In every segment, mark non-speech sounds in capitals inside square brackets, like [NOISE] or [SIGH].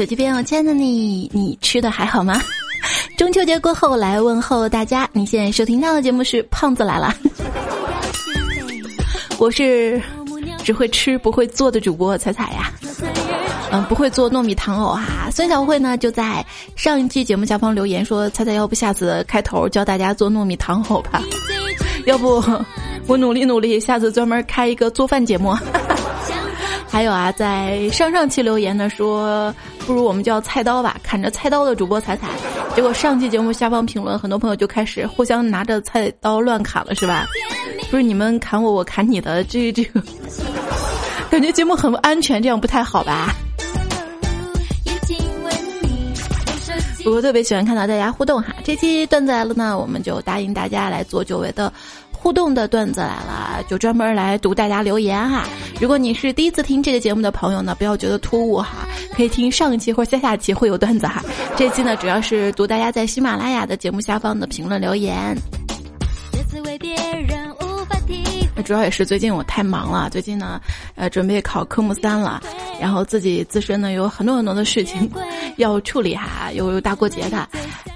手机边，我亲爱的你，你吃的还好吗？[LAUGHS] 中秋节过后来问候大家，你现在收听到的节目是《胖子来了》，[LAUGHS] 我是只会吃不会做的主播彩彩呀。嗯，不会做糯米糖藕啊。孙小慧呢就在上一期节目下方留言说：“猜猜要不下次开头教大家做糯米糖藕吧？[LAUGHS] 要不我努力努力，下次专门开一个做饭节目。”还有啊，在上上期留言呢说：“不如我们叫菜刀吧，砍着菜刀的主播踩踩。”结果上期节目下方评论，很多朋友就开始互相拿着菜刀乱砍了，是吧？不是你们砍我，我砍你的，这这个感觉节目很不安全，这样不太好吧？我特别喜欢看到大家互动哈，这期段子来了呢，我们就答应大家来做久违的互动的段子来了，就专门来读大家留言哈。如果你是第一次听这个节目的朋友呢，不要觉得突兀哈，可以听上一期或者下下期会有段子哈。这期呢，主要是读大家在喜马拉雅的节目下方的评论留言。主要也是最近我太忙了，最近呢，呃，准备考科目三了，然后自己自身呢有很多很多的事情 [LAUGHS] 要处理哈，又有大过节的，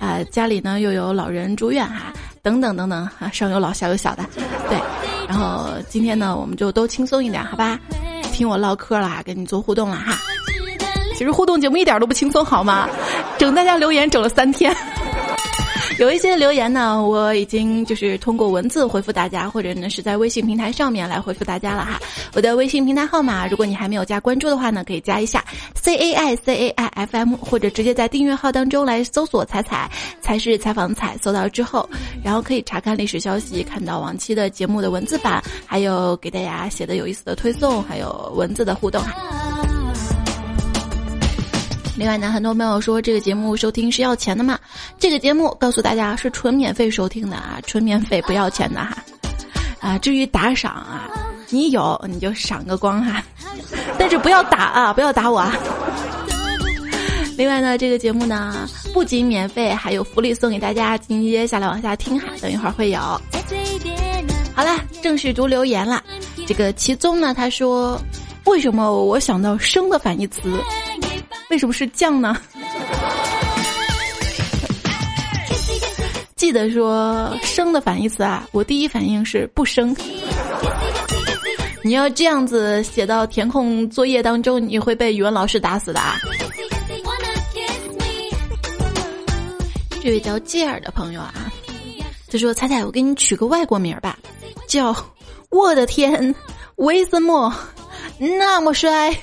啊，家里呢又有老人住院哈，等等等等哈，上有老下有小的，对，然后今天呢我们就都轻松一点好吧，听我唠嗑啦，跟你做互动了哈，其实互动节目一点都不轻松好吗？整大家留言整了三天。[LAUGHS] 有一些留言呢，我已经就是通过文字回复大家，或者呢是在微信平台上面来回复大家了哈。我的微信平台号码，如果你还没有加关注的话呢，可以加一下 C A I C A I F M，或者直接在订阅号当中来搜索“彩彩”，才是采访彩，搜到之后，然后可以查看历史消息，看到往期的节目的文字版，还有给大家写的有意思的推送，还有文字的互动哈。另外呢，很多朋友说这个节目收听是要钱的嘛？这个节目告诉大家是纯免费收听的啊，纯免费不要钱的哈。啊，至于打赏啊，你有你就赏个光哈，但是不要打啊，不要打我啊。另外呢，这个节目呢不仅免费，还有福利送给大家，紧接下来往下听哈，等一会儿会有。好了，正式读留言了。这个其中呢，他说，为什么我想到生的反义词？为什么是酱呢？记得说生的反义词啊，我第一反应是不生。你要这样子写到填空作业当中，你会被语文老师打死的啊！这位叫吉尔的朋友啊，他说：“彩彩，我给你取个外国名吧，叫我的天，为什么那么帅？”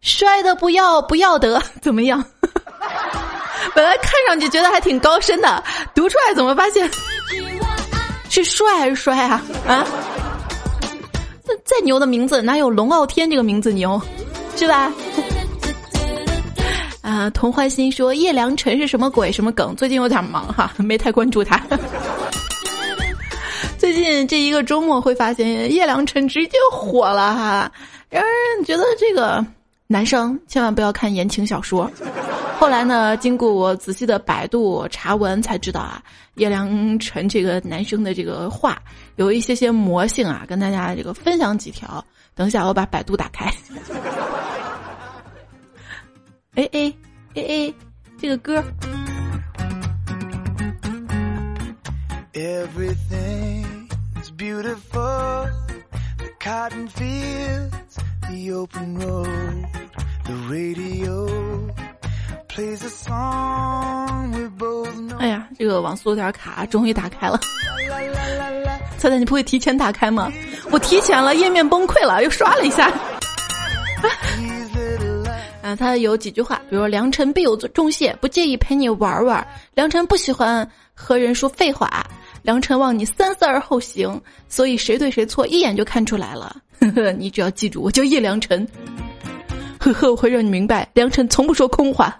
摔的不要不要得，[LAUGHS] 怎么样？[LAUGHS] 本来看上去觉得还挺高深的，读出来怎么发现 [LAUGHS] 是帅还是衰啊？啊？那再牛的名字哪有龙傲天这个名字牛，是吧？啊，童欢心说叶良辰是什么鬼？什么梗？最近有点忙哈，没太关注他。最近这一个周末会发现叶良辰直接火了哈，让人觉得这个。男生千万不要看言情小说。后来呢，经过我仔细的百度查文，才知道啊，叶良辰这个男生的这个话有一些些魔性啊，跟大家这个分享几条。等一下，我把百度打开。[LAUGHS] 哎哎哎哎，这个歌。哎呀，这个网速有点卡，终于打开了。[LAUGHS] 猜猜你不会提前打开吗？我提前了，页面崩溃了，又刷了一下。啊，他有几句话，比如良辰必有重谢，不介意陪你玩玩。良辰不喜欢和人说废话，良辰望你三思而后行，所以谁对谁错一眼就看出来了。呵呵，你只要记住，我叫叶良辰。呵呵，我会让你明白，良辰从不说空话。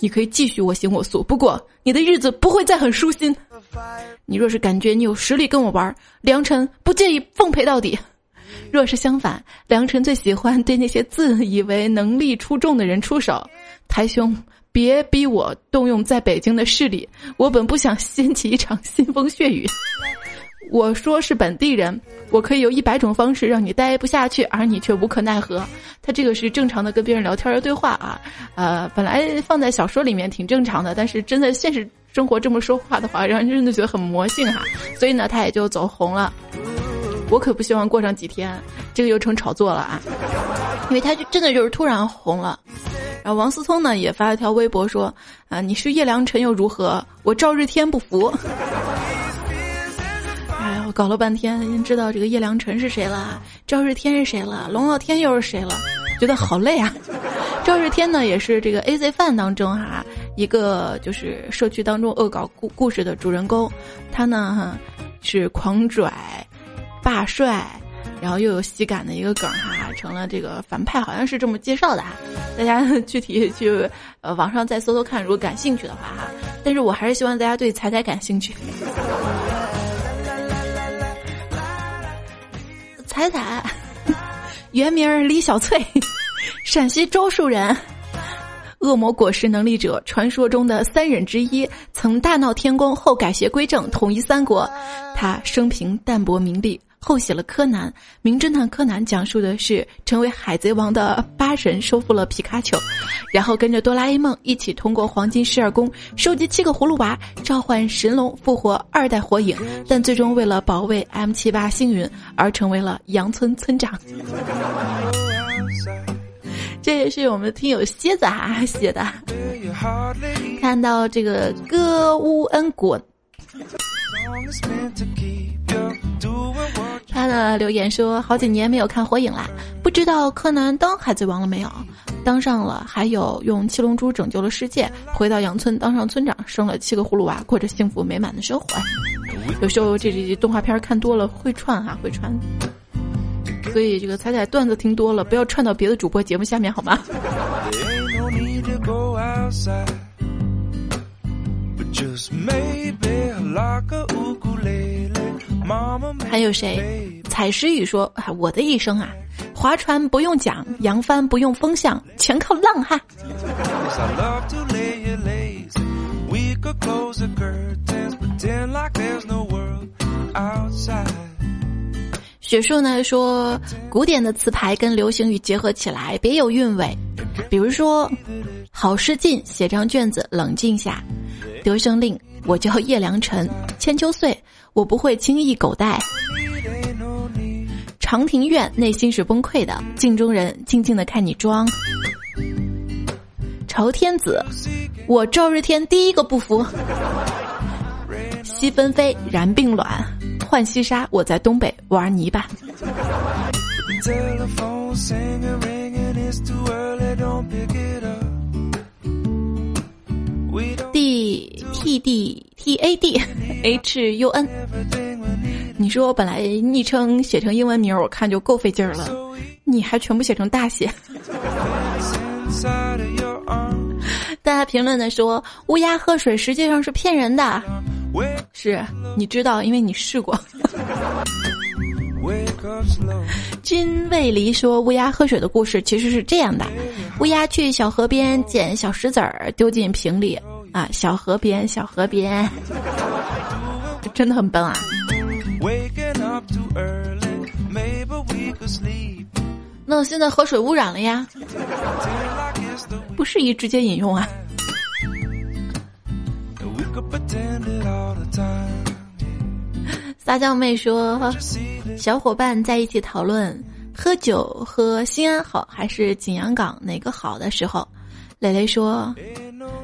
你可以继续我行我素，不过你的日子不会再很舒心。你若是感觉你有实力跟我玩，良辰不介意奉陪到底。若是相反，良辰最喜欢对那些自以为能力出众的人出手。台兄，别逼我动用在北京的势力，我本不想掀起一场腥风血雨。我说是本地人，我可以有一百种方式让你待不下去，而你却无可奈何。他这个是正常的跟别人聊天的对话啊，呃，本来放在小说里面挺正常的，但是真的现实生活这么说话的话，让人真的觉得很魔性哈。所以呢，他也就走红了。我可不希望过上几天，这个又成炒作了啊，因为他就真的就是突然红了。然后王思聪呢也发了条微博说：“啊，你是叶良辰又如何？我赵日天不服。”搞了半天，知道这个叶良辰是谁了，赵日天是谁了，龙傲天又是谁了，觉得好累啊。[LAUGHS] 赵日天呢也是这个 A Z 范当中哈一个就是社区当中恶搞故故事的主人公，他呢是狂拽、霸帅。然后又有喜感的一个梗哈，成了这个反派，好像是这么介绍的哈。大家 [LAUGHS] 具体去呃网上再搜搜看，如果感兴趣的话哈。但是我还是希望大家对彩彩感兴趣。彩彩，原名李小翠，陕西周树人，恶魔果实能力者，传说中的三忍之一，曾大闹天宫后改邪归正，统一三国。他生平淡泊名利。后写了《柯南》，名侦探柯南讲述的是成为海贼王的八神收复了皮卡丘，然后跟着哆啦 A 梦一起通过黄金十二宫收集七个葫芦娃，召唤神龙复活二代火影，但最终为了保卫 M 七八星云而成为了羊村村长。[LAUGHS] 这也是我们听友蝎子哈 [LAUGHS] 写的，看到这个歌乌恩果。他的留言说：“好几年没有看火影啦，不知道柯南当海贼王了没有？当上了，还有用七龙珠拯救了世界，回到羊村当上村长，生了七个葫芦娃，过着幸福美满的生活。有时候这这动画片看多了会串哈，会串。所以这个彩彩段子听多了，不要串到别的主播节目下面好吗？”还有谁？采石雨说：“我的一生啊，划船不用桨，扬帆不用风向，全靠浪哈。”雪树呢说：“古典的词牌跟流行语结合起来，别有韵味。比如说，好诗进，写张卷子，冷静下。”得胜令，我叫叶良辰。千秋岁，我不会轻易狗带。长亭院，内心是崩溃的。镜中人，静静的看你装。朝天子，我赵日天第一个不服。西纷飞，然并卵，浣溪沙，我在东北玩泥巴。D T D T A D [LAUGHS] H U N，你说我本来昵称写成英文名，我看就够费劲儿了，你还全部写成大写。[LAUGHS] 大家评论的说乌鸦喝水实际上是骗人的，是你知道，因为你试过。君卫离说乌鸦喝水的故事其实是这样的：乌鸦去小河边捡小石子儿，丢进瓶里。啊，小河边，小河边，[LAUGHS] 真的很笨啊！那现在河水污染了呀，不适宜直接饮用啊。[LAUGHS] 撒娇妹说，小伙伴在一起讨论喝酒喝新安好还是景阳冈哪个好的时候，蕾蕾说。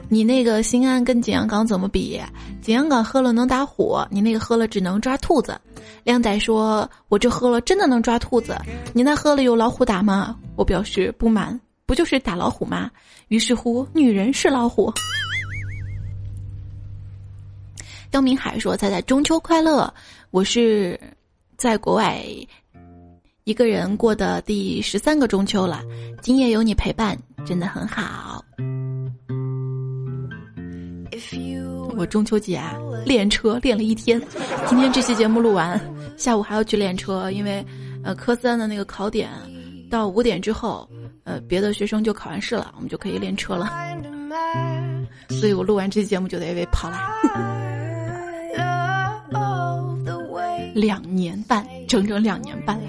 你那个新安跟景阳冈怎么比？景阳冈喝了能打虎，你那个喝了只能抓兔子。靓仔说：“我这喝了真的能抓兔子，你那喝了有老虎打吗？”我表示不满，不就是打老虎吗？于是乎，女人是老虎。刁明海说：“猜猜中秋快乐！我是在国外一个人过的第十三个中秋了，今夜有你陪伴，真的很好。”我中秋节啊练车练了一天，今天这期节目录完，下午还要去练车，因为，呃，科三的那个考点到五点之后，呃，别的学生就考完试了，我们就可以练车了，所以我录完这期节目就得跑了。两年半，整整两年半了。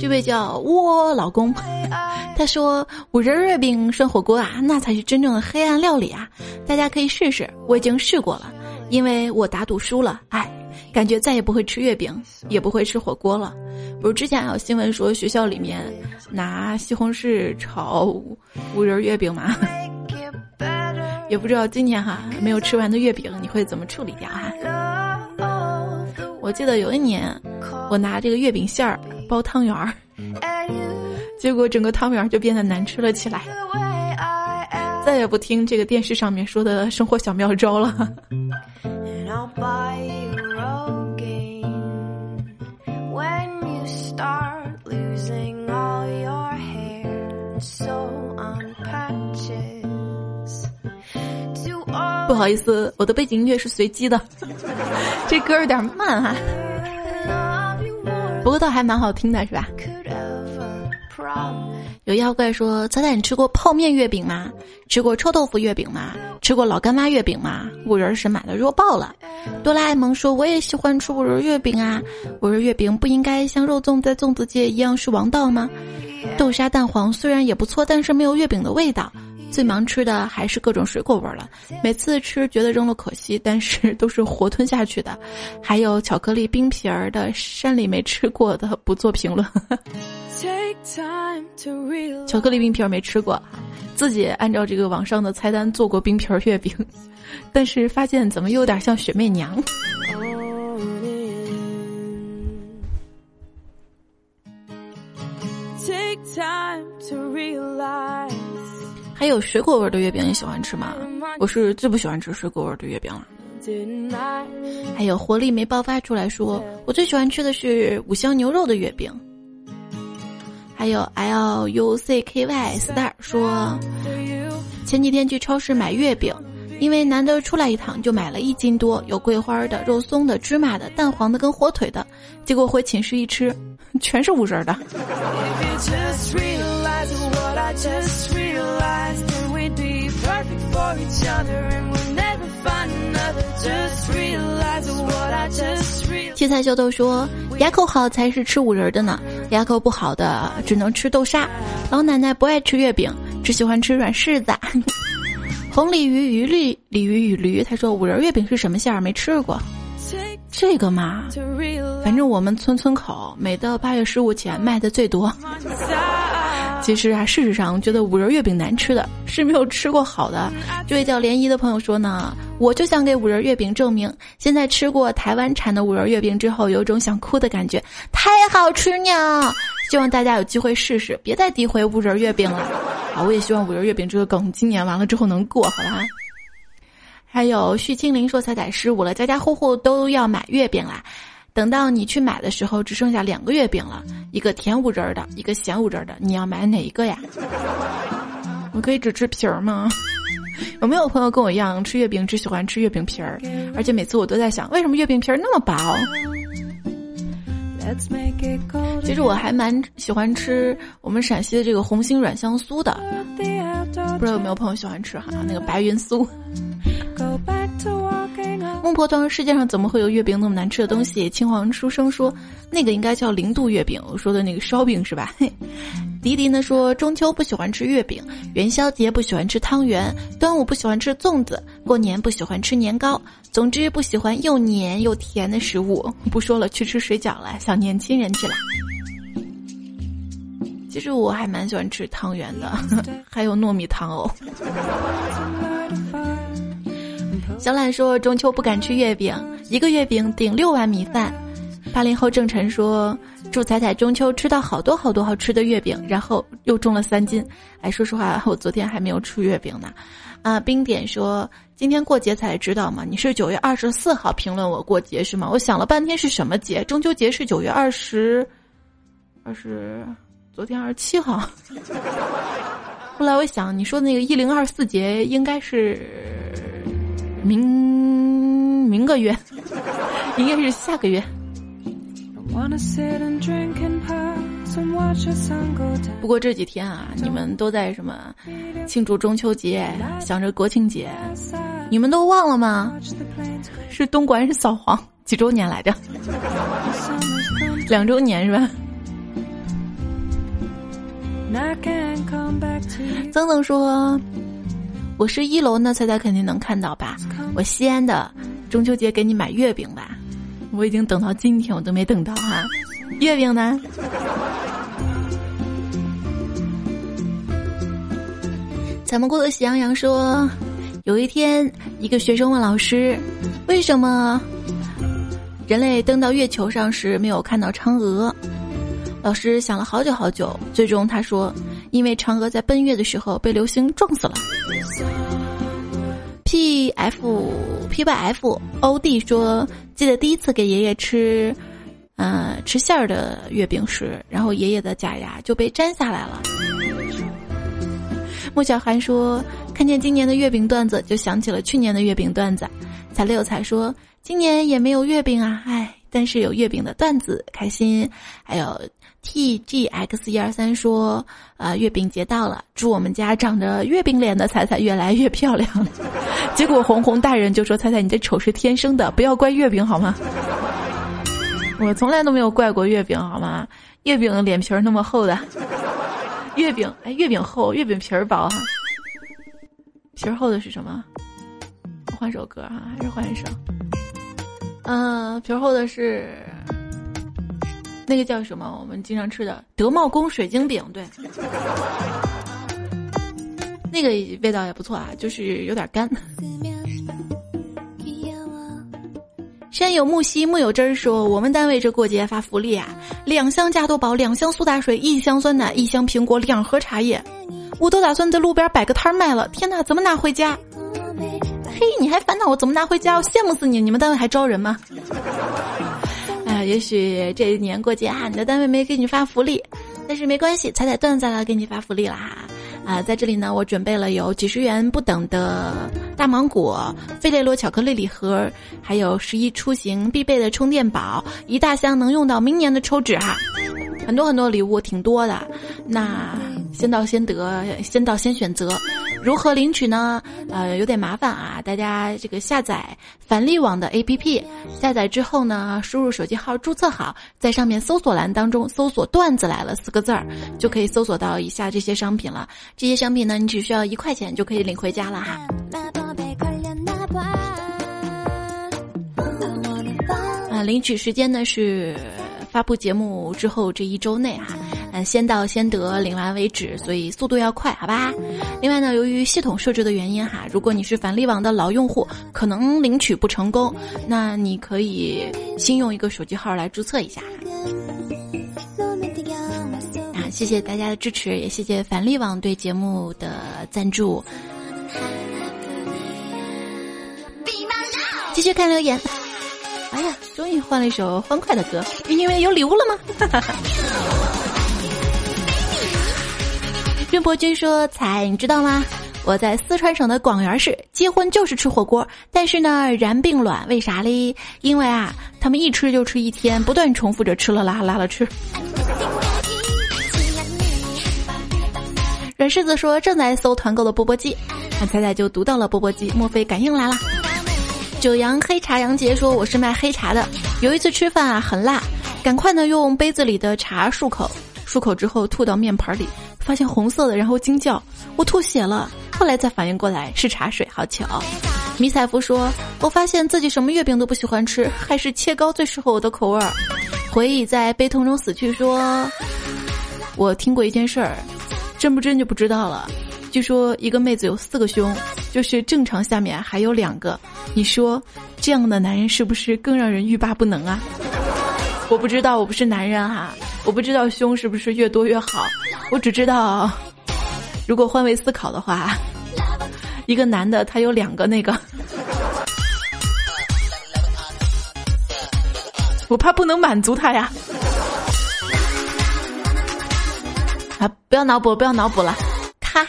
这位叫窝老公，[LAUGHS] 他说五仁月饼涮火锅啊，那才是真正的黑暗料理啊！大家可以试试，我已经试过了，因为我打赌输了，哎，感觉再也不会吃月饼，也不会吃火锅了。不是之前还有新闻说学校里面拿西红柿炒五仁月饼吗？也不知道今年哈没有吃完的月饼你会怎么处理掉哈？我记得有一年我拿这个月饼馅儿。包汤圆儿，结果整个汤圆儿就变得难吃了起来。再也不听这个电视上面说的生活小妙招了。[LAUGHS] 不好意思，我的背景音乐是随机的，[LAUGHS] 这歌有点慢哈。不过倒还蛮好听的，是吧？有妖怪说：“彩彩，你吃过泡面月饼吗？吃过臭豆腐月饼吗？吃过老干妈月饼吗？五仁神买的弱爆了。”哆啦 A 梦说：“我也喜欢吃五仁月饼啊！五仁月饼不应该像肉粽在粽子界一样是王道吗？豆沙蛋黄虽然也不错，但是没有月饼的味道。”最忙吃的还是各种水果味儿了，每次吃觉得扔了可惜，但是 [LAUGHS] 都是活吞下去的。还有巧克力冰皮儿的，山里没吃过的不做评论。巧克力冰皮儿没吃过，自己按照这个网上的菜单做过冰皮儿月饼，但是发现怎么有点像雪媚娘。还有水果味的月饼，你喜欢吃吗？我是最不喜欢吃水果味的月饼了。还有活力没爆发出来说，我最喜欢吃的是五香牛肉的月饼。还有 L U C K Y Star 说，前几天去超市买月饼，因为难得出来一趟，就买了一斤多，有桂花的、肉松的、芝麻的、蛋黄的跟火腿的。结果回寝室一吃，全是五仁的。七彩秀豆说：“牙口好才是吃五仁的呢，牙口不好的只能吃豆沙。”老奶奶不爱吃月饼，只喜欢吃软柿子。[LAUGHS] 红鲤鱼鱼绿鲤鱼与驴，他说：“五仁月饼是什么馅儿？没吃过。”这个嘛，反正我们村村口每到八月十五前卖的最多。其实啊，事实上，觉得五仁月饼难吃的是没有吃过好的。这位叫涟漪的朋友说呢，我就想给五仁月饼证明，现在吃过台湾产的五仁月饼之后，有种想哭的感觉，太好吃呢！希望大家有机会试试，别再诋毁五仁月饼了。啊，我也希望五仁月饼这个梗今年完了之后能过，好吧？还有徐青林说，彩彩十五了，家家户户都要买月饼啦。等到你去买的时候，只剩下两个月饼了，一个甜五仁的，一个咸五仁的，你要买哪一个呀？[LAUGHS] 我可以只吃皮儿吗？有没有朋友跟我一样吃月饼只喜欢吃月饼皮儿？而且每次我都在想，为什么月饼皮儿那么薄？其实我还蛮喜欢吃我们陕西的这个红星软香酥的，不知道有没有朋友喜欢吃哈？那个白云酥。孟婆汤，世界上怎么会有月饼那么难吃的东西？青黄书生说，那个应该叫零度月饼。我说的那个烧饼是吧？迪迪呢说，中秋不喜欢吃月饼，元宵节不喜欢吃汤圆，端午不喜欢吃粽子，过年不喜欢吃年糕。总之不喜欢又黏又甜的食物。不说了，去吃水饺了，小年轻人去了。其实我还蛮喜欢吃汤圆的，[LAUGHS] 还有糯米汤哦。[LAUGHS] 小懒说中秋不敢吃月饼，一个月饼顶六碗米饭。八零后郑晨说祝彩彩中秋吃到好多好多好吃的月饼，然后又重了三斤。哎，说实话，我昨天还没有吃月饼呢。啊，冰点说今天过节才知道嘛？你是九月二十四号评论我过节是吗？我想了半天是什么节？中秋节是九月二十，二十，昨天二十七号。[LAUGHS] 后来我想你说那个一零二四节应该是。明明个月，[LAUGHS] 应该是下个月。不过这几天啊，你们都在什么庆祝中秋节，想着国庆节，你们都忘了吗？是东莞是扫黄几周年来着？两周年是吧？曾曾说：“我是一楼呢，彩彩肯定能看到吧？我西安的，中秋节给你买月饼吧。我已经等到今天，我都没等到哈。月饼呢？”咱们过的喜羊羊说：“有一天，一个学生问老师，为什么人类登到月球上时没有看到嫦娥？”老师想了好久好久，最终他说：“因为嫦娥在奔月的时候被流星撞死了。”P F P Y F O D 说：“记得第一次给爷爷吃，嗯，吃馅儿的月饼时，然后爷爷的假牙就被摘下来了。”莫小涵说：“看见今年的月饼段子，就想起了去年的月饼段子。”彩六彩说：“今年也没有月饼啊，唉，但是有月饼的段子，开心。”还有。T G X 一二三说：“啊，月饼节到了，祝我们家长着月饼脸的彩彩越来越漂亮。”结果红红大人就说：“彩彩，你这丑是天生的，不要怪月饼好吗？”我从来都没有怪过月饼好吗？月饼脸皮儿那么厚的，月饼哎，月饼厚，月饼皮儿薄哈。皮儿厚的是什么？换首歌哈，还是换一首？嗯，皮儿厚的是。那个叫什么？我们经常吃的德茂宫水晶饼，对，[LAUGHS] 那个味道也不错啊，就是有点干。山有木兮木有枝儿说，我们单位这过节发福利啊，两箱加多宝，两箱苏打水，一箱酸奶，一箱苹果，两盒茶叶，我都打算在路边摆个摊卖了。天哪，怎么拿回家？嘿，你还烦恼我怎么拿回家？我羡慕死你！你们单位还招人吗？也许这一年过节啊，你的单位没给你发福利，但是没关系，彩彩段子来，给你发福利啦啊，在这里呢，我准备了有几十元不等的大芒果、费列罗巧克力礼盒，还有十一出行必备的充电宝，一大箱能用到明年的抽纸哈。很多很多礼物，挺多的。那先到先得，先到先选择。如何领取呢？呃，有点麻烦啊，大家这个下载返利网的 APP，下载之后呢，输入手机号注册好，在上面搜索栏当中搜索“段子来了”四个字儿，就可以搜索到以下这些商品了。这些商品呢，你只需要一块钱就可以领回家了哈。啊，领取时间呢是。发布节目之后这一周内哈，嗯，先到先得，领完为止，所以速度要快，好吧？另外呢，由于系统设置的原因哈，如果你是返利网的老用户，可能领取不成功，那你可以新用一个手机号来注册一下。谢谢大家的支持，也谢谢返利网对节目的赞助。继续看留言。哎呀，终于换了一首欢快的歌，因为有礼物了吗？[LAUGHS] 任伯君说：“彩，你知道吗？我在四川省的广元市结婚就是吃火锅，但是呢，然并卵，为啥嘞？因为啊，他们一吃就吃一天，不断重复着吃了拉，拉了吃。”软柿子说：“正在搜团购的钵钵鸡，那彩彩就读到了钵钵鸡，莫非感应来了？”九阳黑茶杨杰说：“我是卖黑茶的。有一次吃饭啊，很辣，赶快呢用杯子里的茶漱口，漱口之后吐到面盆里，发现红色的，然后惊叫我吐血了。后来才反应过来是茶水，好巧。”迷彩服说：“我发现自己什么月饼都不喜欢吃，还是切糕最适合我的口味儿。”回忆在悲痛中死去说：“我听过一件事儿，真不真就不知道了。”据说一个妹子有四个胸，就是正常下面还有两个。你说这样的男人是不是更让人欲罢不能啊？我不知道，我不是男人哈，我不知道胸是不是越多越好。我只知道，如果换位思考的话，一个男的他有两个那个，我怕不能满足他呀。啊，不要脑补，不要脑补了，咔。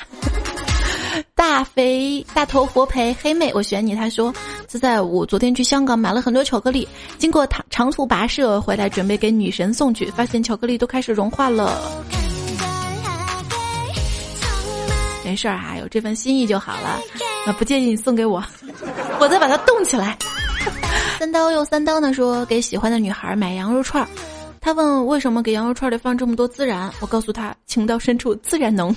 大肥大头佛陪黑妹，我选你。他说：“自在我昨天去香港买了很多巧克力，经过长长途跋涉回来，准备给女神送去，发现巧克力都开始融化了。没事儿啊，有这份心意就好了。那不介意你送给我，我再把它冻起来。[LAUGHS] 三刀又三刀呢，说给喜欢的女孩买羊肉串儿，他问为什么给羊肉串里放这么多孜然，我告诉他情到深处自然浓，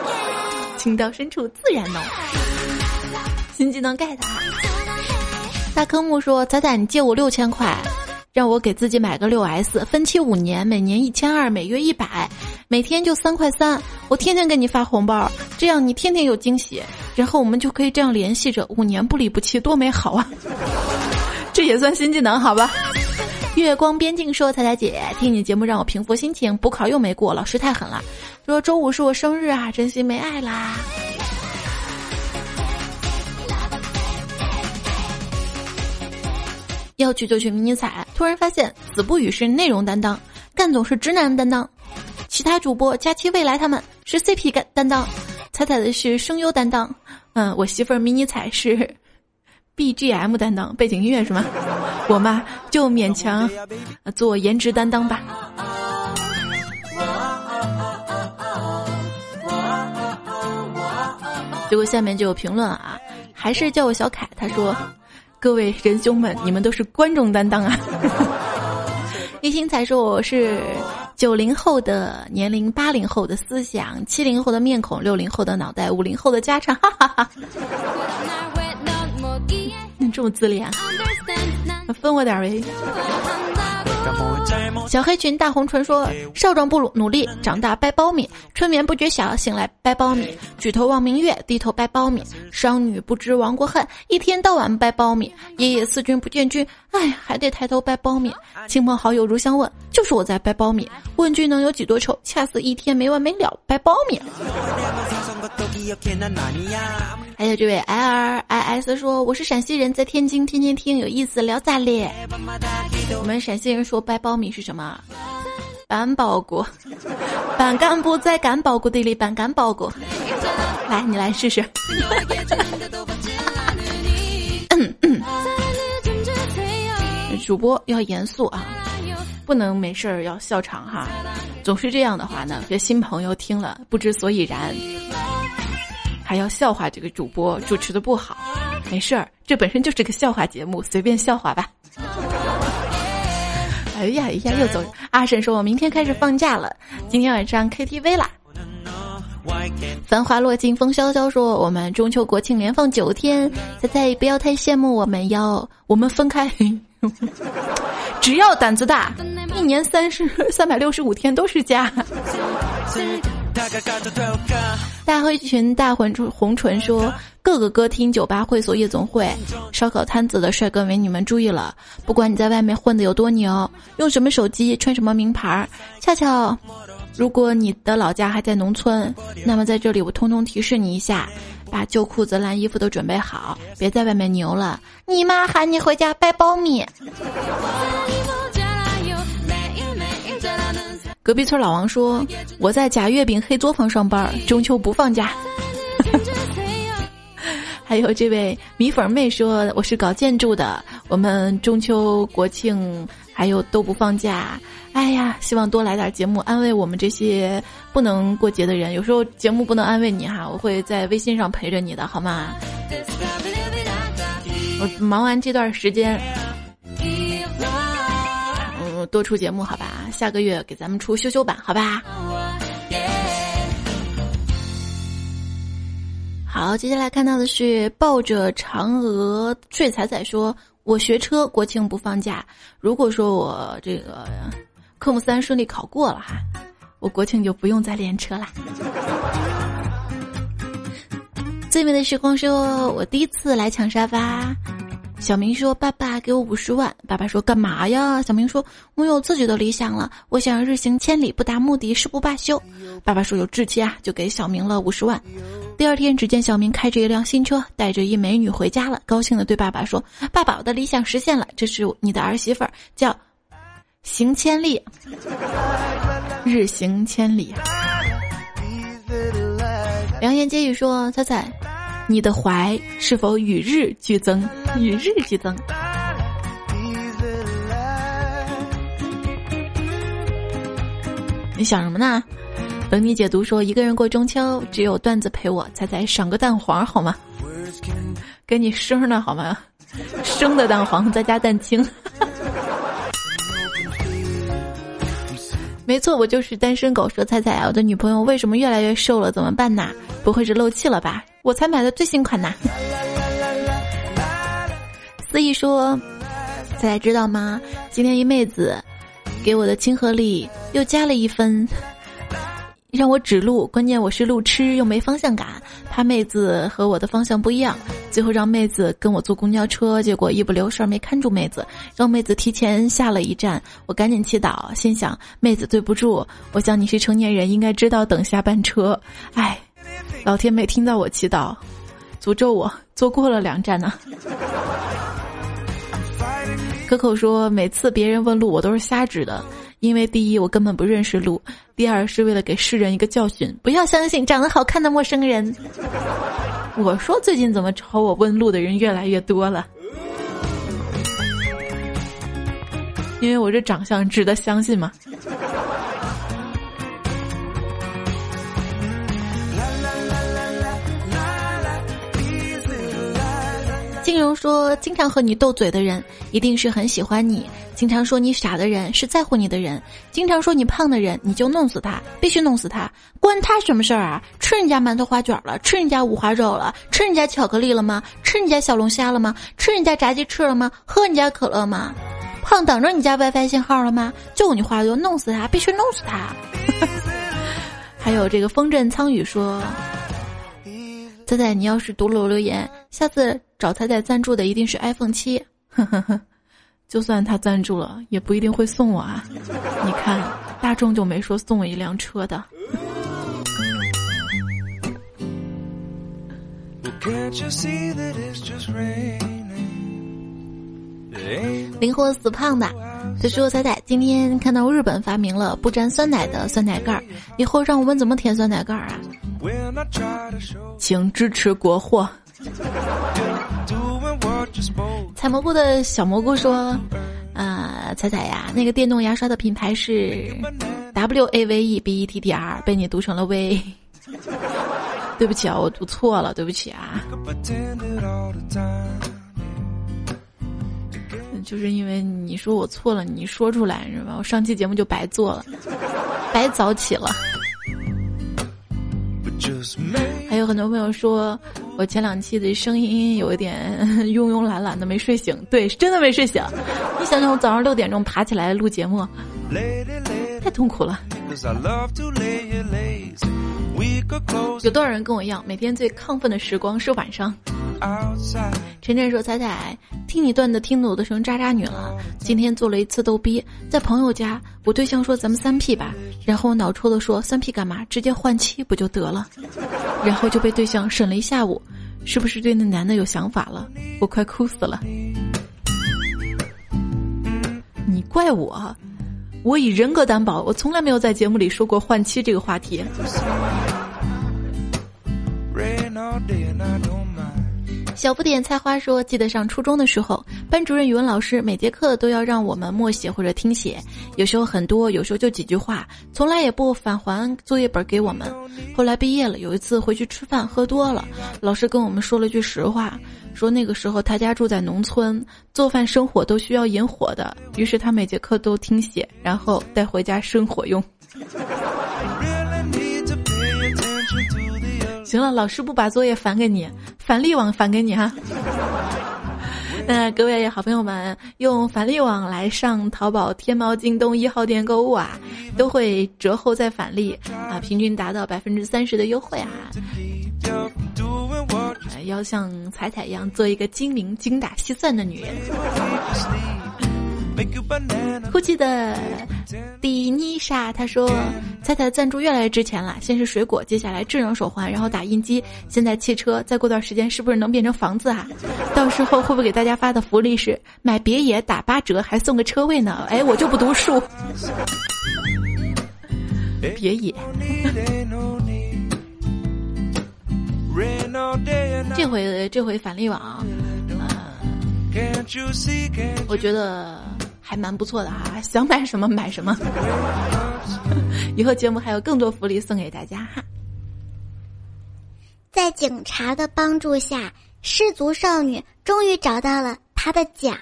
[LAUGHS] 情到深处自然浓。新技能 get 哈。大坑木说仔仔你借我六千块，让我给自己买个六 S，分期五年，每年一千二，每月一百，每天就三块三，我天天给你发红包，这样你天天有惊喜。然后我们就可以这样联系着，五年不离不弃，多美好啊！这也算新技能，好吧？月光边境说：“彩彩姐，听你节目让我平复心情，补考又没过，老师太狠了。说周五是我生日啊，真心没爱啦。”要去就去迷你彩，突然发现子不语是内容担当，干总是直男担当，其他主播佳期未来他们是 CP 担担当。彩彩的是声优担当，嗯，我媳妇儿迷你彩是 BGM 担当，背景音乐是吗？[LAUGHS] 我嘛就勉强做颜值担当吧。结果下面就有评论啊，还是叫我小凯，他说：“各位仁兄们，你们都是观众担当啊。[LAUGHS] ”一星才说我是。九零后的年龄，八零后的思想，七零后的面孔，六零后的脑袋，五零后的家产，哈哈哈。你 [LAUGHS] 这么自恋，分我点呗。小黑裙大红唇说：“少壮不努努力，长大掰苞米；春眠不觉晓，醒来掰苞米；举头望明月，低头掰苞米；商女不知亡国恨，一天到晚掰苞米；爷爷思君不见君，哎，还得抬头掰苞米；亲朋好友如相问，就是我在掰苞米。问君能有几多愁？恰似一天没完没了掰苞米。”还有这位 L I S 说：“我是陕西人，在天津天天听，有意思，聊咋咧？”我们陕西人说掰苞米是什么？板包谷，板干部在干包谷地里板干包谷。来，你来试试。主播要严肃啊，不能没事儿要笑场哈。总是这样的话呢，这新朋友听了不知所以然。还要笑话这个主播主持的不好，没事儿，这本身就是个笑话节目，随便笑话吧。[LAUGHS] 哎呀哎呀，又走！阿婶说：“我明天开始放假了，今天晚上 KTV 啦。”繁华落尽风萧萧说：“我们中秋国庆连放九天，猜猜不要太羡慕我们哟，我们分开，[LAUGHS] 只要胆子大，一年三十三百六十五天都是假。”大灰裙大红红唇说：“各个歌厅、酒吧、会所、夜总会、烧烤摊子的帅哥美女们注意了！不管你在外面混的有多牛，用什么手机，穿什么名牌，恰巧，如果你的老家还在农村，那么在这里我通通提示你一下：把旧裤子、烂衣服都准备好，别在外面牛了！你妈喊你回家掰苞米。”隔壁村老王说：“我在假月饼黑作坊上班，中秋不放假。[LAUGHS] ”还有这位米粉妹说：“我是搞建筑的，我们中秋国庆还有都不放假。”哎呀，希望多来点节目安慰我们这些不能过节的人。有时候节目不能安慰你哈，我会在微信上陪着你的，好吗？我忙完这段时间。多出节目好吧，下个月给咱们出修修版好吧。好，接下来看到的是抱着嫦娥睡彩彩说：“我学车，国庆不放假。如果说我这个科目三顺利考过了哈，我国庆就不用再练车啦。”最美的时光说：“我第一次来抢沙发。”小明说：“爸爸，给我五十万。”爸爸说：“干嘛呀？”小明说：“我有自己的理想了，我想日行千里，不达目的誓不罢休。”爸爸说：“有志气啊，就给小明了五十万。”第二天，只见小明开着一辆新车，带着一美女回家了，高兴的对爸爸说：“爸爸，我的理想实现了，这是你的儿媳妇儿，叫行千里，日行千里。”良言接语说：“彩彩。”你的怀是否与日俱增？与日俱增。你想什么呢？等你解读说一个人过中秋，只有段子陪我，猜猜赏个蛋黄好吗？给你生呢好吗？生的蛋黄再加蛋清。没错，我就是单身狗。说彩彩啊，我的女朋友为什么越来越瘦了？怎么办呐？不会是漏气了吧？我才买的最新款呐。思义说，彩彩知道吗？今天一妹子给我的亲和力又加了一分。让我指路，关键我是路痴又没方向感，怕妹子和我的方向不一样。最后让妹子跟我坐公交车，结果一不留神没看住妹子，让妹子提前下了一站。我赶紧祈祷，心想妹子对不住。我想你是成年人，应该知道等下班车。哎，老天没听到我祈祷，诅咒我坐过了两站呢。可口说，每次别人问路，我都是瞎指的。因为第一，我根本不认识路；第二，是为了给世人一个教训，不要相信长得好看的陌生人。我说最近怎么朝我问路的人越来越多了？因为我这长相值得相信吗？金荣说：“经常和你斗嘴的人，一定是很喜欢你；经常说你傻的人，是在乎你的人；经常说你胖的人，你就弄死他，必须弄死他，关他什么事儿啊？吃人家馒头花卷了，吃人家五花肉了，吃人家巧克力了吗？吃人家小龙虾了吗？吃人家炸鸡翅了吗？喝人家可乐吗？胖等着你家 WiFi 信号了吗？就你话多，弄死他，必须弄死他。[LAUGHS] 还有这个风阵苍雨说。”仔仔，你要是读了我留言，下次找仔仔赞助的一定是 iPhone 七。呵呵呵，就算他赞助了，也不一定会送我啊。你看，大众就没说送我一辆车的。灵活死胖的，他说：“仔仔，今天看到日本发明了不沾酸奶的酸奶盖儿，以后让我们怎么舔酸奶盖儿啊？”请支持国货。采蘑菇的小蘑菇说：“啊，彩彩呀，那个电动牙刷的品牌是 W A V E B E T T R，被你读成了 V。[LAUGHS] 对不起啊，我读错了，对不起啊。就是因为你说我错了，你说出来是吧？我上期节目就白做了，白早起了。”还有很多朋友说，我前两期的声音有一点慵慵懒懒的，没睡醒。对，是真的没睡醒。[LAUGHS] 你想想，我早上六点钟爬起来录节目，太痛苦了。有多少人跟我一样，每天最亢奋的时光是晚上？晨晨说：“彩彩，听你段子听得我都成渣渣女了。今天做了一次逗逼，在朋友家，我对象说咱们三 P 吧，然后我脑抽的说三 P 干嘛？直接换妻不就得了？然后就被对象审了一下午，是不是对那男的有想法了？我快哭死了！你怪我，我以人格担保，我从来没有在节目里说过换妻这个话题。”小不点菜花说：“记得上初中的时候，班主任语文老师每节课都要让我们默写或者听写，有时候很多，有时候就几句话，从来也不返还作业本给我们。后来毕业了，有一次回去吃饭喝多了，老师跟我们说了句实话，说那个时候他家住在农村，做饭生火都需要引火的，于是他每节课都听写，然后带回家生火用。[LAUGHS] ”行了，老师不把作业返给你，返利网返给你哈。[LAUGHS] 那各位好朋友们，用返利网来上淘宝、天猫、京东一号店购物啊，都会折后再返利啊，平均达到百分之三十的优惠啊。要像彩彩一样做一个精明、精打细算的女人。[LAUGHS] 哭泣的迪妮莎，他说：“彩彩赞助越来越值钱了，先是水果，接下来智能手环，然后打印机，现在汽车，再过段时间是不是能变成房子啊？[LAUGHS] 到时候会不会给大家发的福利是买别野打八折，还送个车位呢？哎，我就不读书。[LAUGHS] 别野，[LAUGHS] 这回这回返利网，我觉得。”还蛮不错的哈，想买什么买什么。[LAUGHS] 以后节目还有更多福利送给大家哈。在警察的帮助下，失足少女终于找到了她的脚。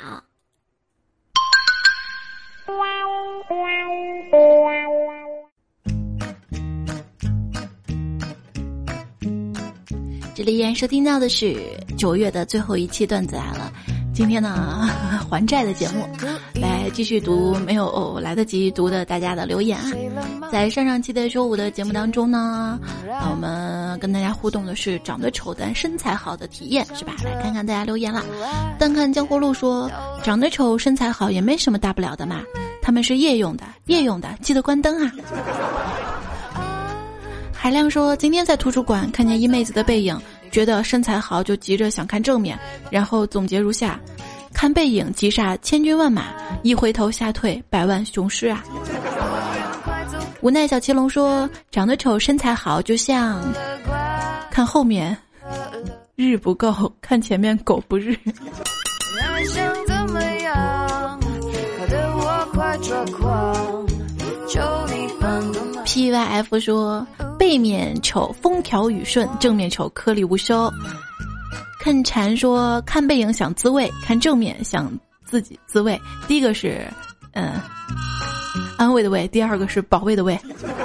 这里依然收听到的是九月的最后一期段子来了。今天呢，[LAUGHS] 还债的节目，来继续读没有来得及读的大家的留言啊。在上上期的周五的节目当中呢，我们跟大家互动的是长得丑但身材好的体验，是吧？来看看大家留言了。单看江湖路说，长得丑身材好也没什么大不了的嘛，他们是夜用的，夜用的记得关灯啊。海亮说：“今天在图书馆看见一妹子的背影，觉得身材好，就急着想看正面，然后总结如下：看背影急煞千军万马，一回头吓退百万雄师啊！”无奈小骑龙说：“长得丑身材好，就像看后面日不够，看前面狗不日。”好的，我快抓狂 P Y F 说：背面丑风调雨顺，正面丑颗粒无收。看蝉说：看背影想自慰，看正面想自己自慰。第一个是嗯安慰的慰，第二个是保卫的卫。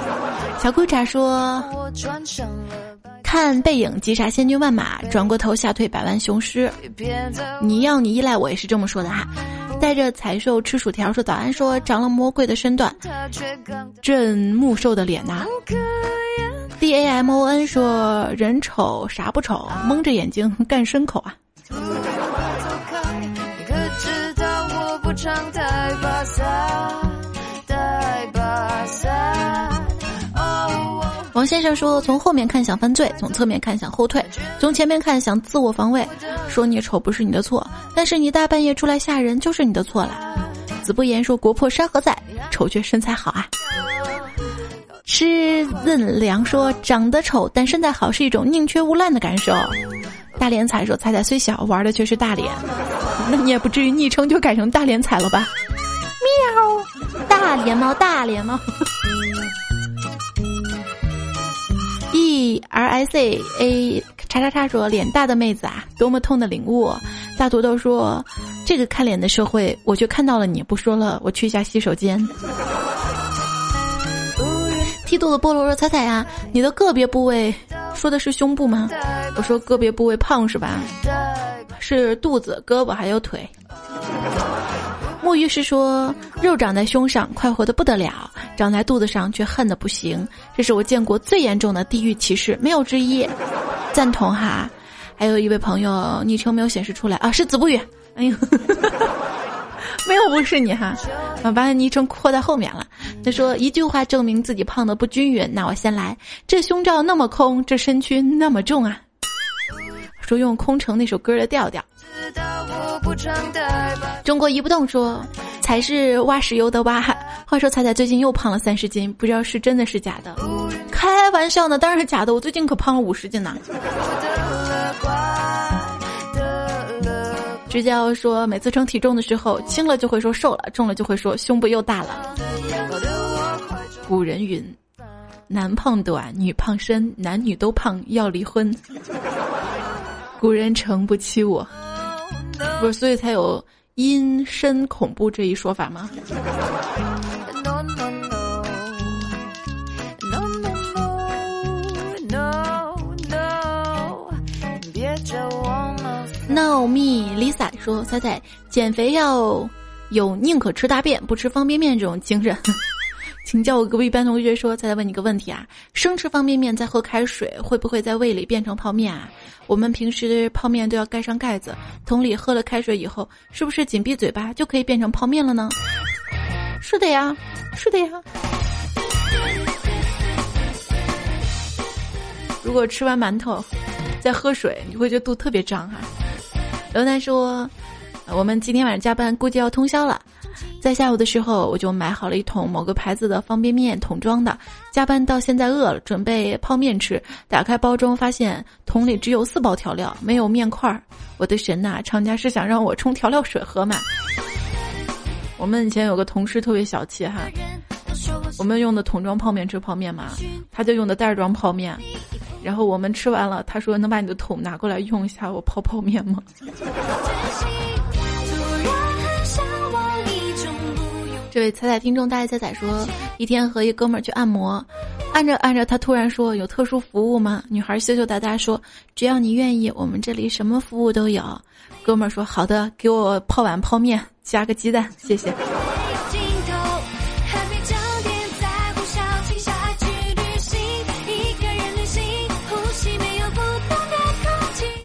[LAUGHS] 小裤衩说：看背影急杀千军万马，转过头吓退百万雄师。你要你依赖我也是这么说的哈。带着彩兽吃薯条说早安，说长了魔鬼的身段，震木兽的脸呐。D A M O N 说人丑啥不丑，蒙着眼睛干牲口啊。先生说：“从后面看想犯罪，从侧面看想后退，从前面看想自我防卫。说你丑不是你的错，但是你大半夜出来吓人就是你的错了。”子不言说：“国破山河在，丑却身材好啊。”吃润良说：“长得丑但身材好是一种宁缺毋滥的感受。”大脸彩说：“彩彩虽小，玩的却是大脸，那你也不至于昵称就改成大脸彩了吧？”喵，大脸猫，大脸猫。E R I C A 叉叉叉说脸大的妹子啊，多么痛的领悟！大土豆说，这个看脸的社会，我就看到了你不说了，我去一下洗手间。剃度的菠萝说彩彩呀，你的个别部位说的是胸部吗？我说个别部位胖是吧？是肚子、胳膊还有腿。木鱼是说，肉长在胸上快活的不得了，长在肚子上却恨的不行，这是我见过最严重的地域歧视，没有之一。赞同哈。还有一位朋友昵称没有显示出来啊，是子不语。哎呦，[LAUGHS] 没有不是你哈，我把昵称扩在后面了。他说一句话证明自己胖的不均匀，那我先来，这胸罩那么空，这身躯那么重啊。说用空城那首歌的调调。中国移不动说，才是挖石油的挖。[LAUGHS] 话说彩彩最近又胖了三十斤，不知道是真的是假的。开玩笑呢，当然是假的。我最近可胖了五十斤呢。支教说，每次称体重的时候，轻了就会说瘦了，重了就会说胸部又大了。古人云：男胖短，女胖身，男女都胖要离婚。古人诚不欺我。不是，所以才有阴身恐怖这一说法吗？闹蜜 Lisa 说：“彩彩减肥要有宁可吃大便不吃方便面这种精神。”请教我隔壁班同学说：“再来问你个问题啊，生吃方便面再喝开水，会不会在胃里变成泡面啊？我们平时泡面都要盖上盖子，同理，喝了开水以后，是不是紧闭嘴巴就可以变成泡面了呢？”是的呀，是的呀。如果吃完馒头再喝水，你会觉得肚特别胀哈。刘楠说：“我们今天晚上加班，估计要通宵了。”在下午的时候，我就买好了一桶某个牌子的方便面，桶装的。加班到现在饿了，准备泡面吃。打开包装，发现桶里只有四包调料，没有面块儿。我的神呐！厂家是想让我冲调料水喝吗？我们以前有个同事特别小气哈，我们用的桶装泡面吃泡面嘛，他就用的袋装泡面。然后我们吃完了，他说：“能把你的桶拿过来用一下，我泡泡面吗？” [LAUGHS] 这位彩彩听众大家彩彩说，一天和一哥们儿去按摩，按着按着，他突然说：“有特殊服务吗？”女孩羞羞答答说：“只要你愿意，我们这里什么服务都有。”哥们儿说：“好的，给我泡碗泡面，加个鸡蛋，谢谢。”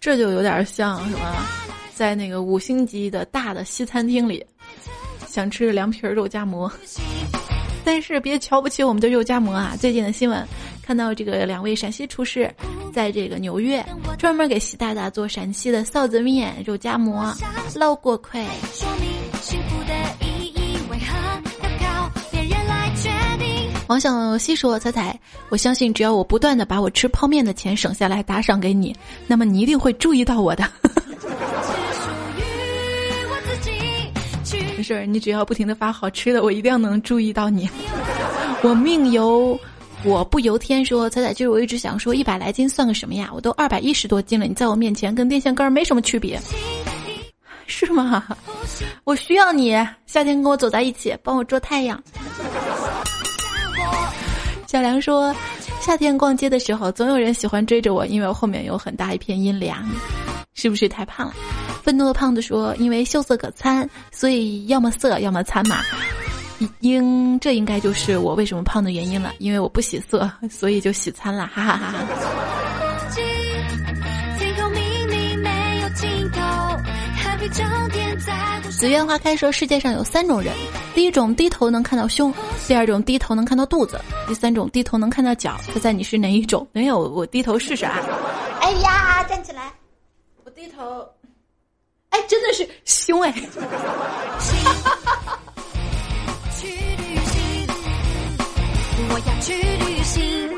这就有点像什么，在那个五星级的大的西餐厅里，想吃凉皮儿肉夹馍，但是别瞧不起我们的肉夹馍啊！最近的新闻看到这个两位陕西厨师，在这个纽约专门给习大大做陕西的臊子面、肉夹馍，捞过亏。王小西说：“彩彩，我相信只要我不断的把我吃泡面的钱省下来打赏给你，那么你一定会注意到我的。[LAUGHS] 没事儿，你只要不停的发好吃的，我一定能注意到你。[LAUGHS] 我命由我不由天。说彩彩，就是我一直想说，一百来斤算个什么呀？我都二百一十多斤了，你在我面前跟电线杆没什么区别，[LAUGHS] 是吗？我需要你，夏天跟我走在一起，帮我遮太阳。”小梁说：“夏天逛街的时候，总有人喜欢追着我，因为我后面有很大一片阴凉，是不是太胖了？”愤怒的胖子说：“因为秀色可餐，所以要么色，要么餐嘛。应这应该就是我为什么胖的原因了，因为我不喜色，所以就喜餐了，哈哈哈哈。”紫苑花开说：“世界上有三种人，第一种低头能看到胸，第二种低头能看到肚子，第三种低头能看到脚。猜猜你是哪一种？没有，我低头试试啊！哎呀，站起来！我低头，哎，真的是胸哎！[LAUGHS] 我要去旅行。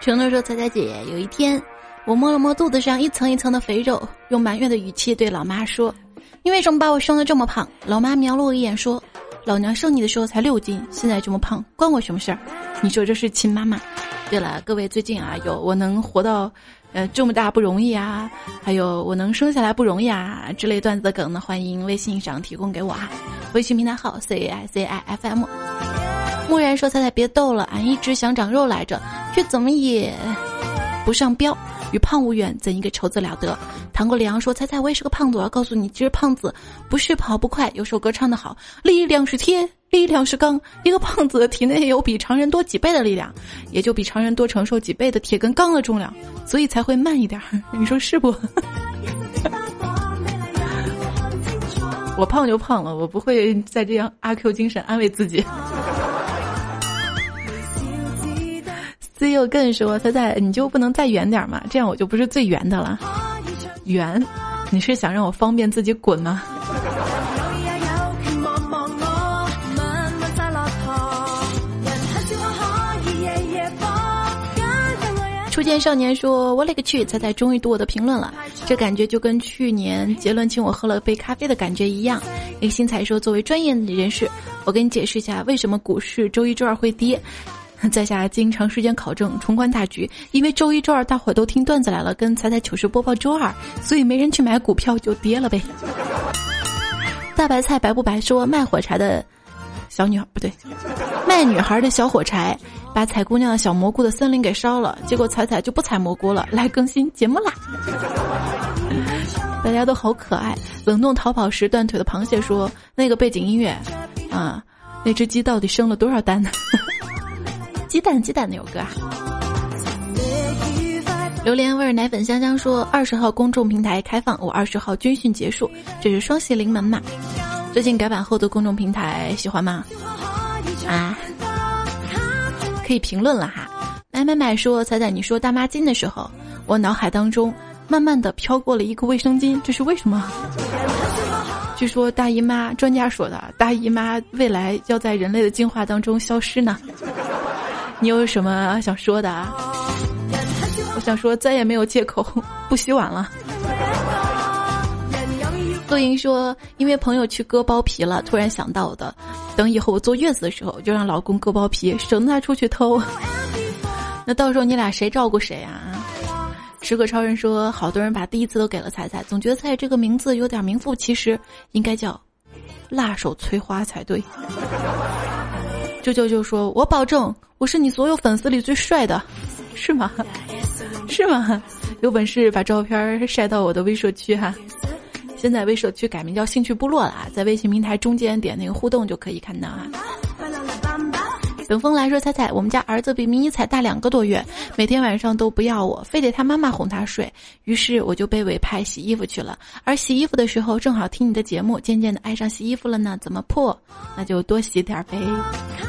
承诺说：“彩彩姐，有一天。”我摸了摸肚子上一层一层的肥肉，用埋怨的语气对老妈说：“你为什么把我生的这么胖？”老妈瞄了我一眼说：“老娘生你的时候才六斤，现在这么胖，关我什么事儿？”你说这是亲妈妈？对了，各位最近啊，有我能活到，呃，这么大不容易啊，还有我能生下来不容易啊之类段子的梗呢，欢迎微信上提供给我啊，微信平台号 c i c i f m。木然说：“彩彩别逗了，俺一直想长肉来着，却怎么也不上膘。”与胖无缘，怎一个愁字了得？唐国良说：“猜猜我也是个胖子，我要告诉你，其实胖子不是跑不快。有首歌唱得好，力量是铁，力量是钢。一个胖子体内有比常人多几倍的力量，也就比常人多承受几倍的铁跟钢的重量，所以才会慢一点。你说是不？[LAUGHS] 我胖就胖了，我不会再这样阿 Q 精神安慰自己。”自幼更说：“他在，你就不能再远点吗？这样我就不是最圆的了。圆，你是想让我方便自己滚吗？”初见少年说：“我勒个去！彩彩终于读我的评论了，这感觉就跟去年杰伦请我喝了杯咖啡的感觉一样。”那个新彩说：“作为专业人士，我给你解释一下为什么股市周一、周二会跌。” [LAUGHS] 在下经长时间考证，宏观大局。因为周一、周二大伙都听段子来了，跟彩彩糗事播报周二，所以没人去买股票就跌了呗。大白菜白不白？说卖火柴的小女孩不对，卖女孩的小火柴，把采姑娘的小蘑菇的森林给烧了，结果彩彩就不采蘑菇了，来更新节目啦。大家都好可爱。冷冻逃跑时断腿的螃蟹说：“那个背景音乐，啊，那只鸡到底生了多少蛋呢？”鸡蛋鸡蛋那首歌啊！榴莲味奶粉香香说：“二十号公众平台开放，我二十号军训结束，这是双喜临门嘛？最近改版后的公众平台喜欢吗？啊，可以评论了哈。买买买说彩彩，你说大妈巾的时候，我脑海当中慢慢的飘过了一个卫生巾，这是为什么？据说大姨妈专家说的，大姨妈未来要在人类的进化当中消失呢。”你有什么想说的啊？我想说再也没有借口 [LAUGHS] 不洗碗了。陆莹说，因为朋友去割包皮了，突然想到的，等以后我坐月子的时候，就让老公割包皮，省得他出去偷。[LAUGHS] 那到时候你俩谁照顾谁啊？时刻超人说，好多人把第一次都给了彩彩，总觉得彩彩这个名字有点名副其实，应该叫辣手摧花才对。舅舅就说：“我保证，我是你所有粉丝里最帅的，是吗？是吗？有本事把照片晒到我的微社区哈。现在微社区改名叫兴趣部落了啊，在微信平台中间点那个互动就可以看到啊。”等风来说：“彩彩，我们家儿子比迷你彩大两个多月，每天晚上都不要我，非得他妈妈哄他睡。于是我就被委派洗衣服去了。而洗衣服的时候，正好听你的节目，渐渐的爱上洗衣服了呢。怎么破？那就多洗点呗。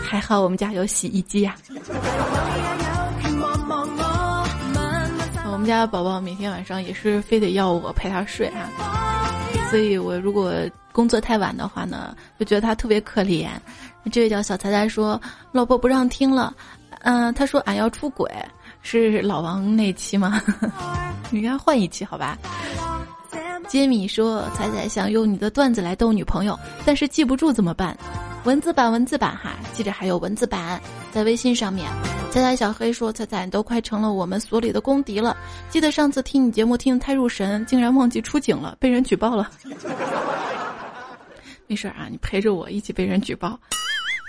还好我们家有洗衣机呀。[LAUGHS] 我们家宝宝每天晚上也是非得要我陪他睡啊，所以我如果工作太晚的话呢，就觉得他特别可怜。”这位叫小财财说：“老婆不让听了，嗯，他说俺要出轨，是老王那期吗？[LAUGHS] 你该换一期好吧？”杰米说：“彩彩想用你的段子来逗女朋友，但是记不住怎么办？文字版，文字版哈，记着还有文字版在微信上面。”彩彩小黑说：“彩彩，你都快成了我们所里的公敌了。记得上次听你节目听得太入神，竟然忘记出警了，被人举报了。[LAUGHS] 没事啊，你陪着我一起被人举报。”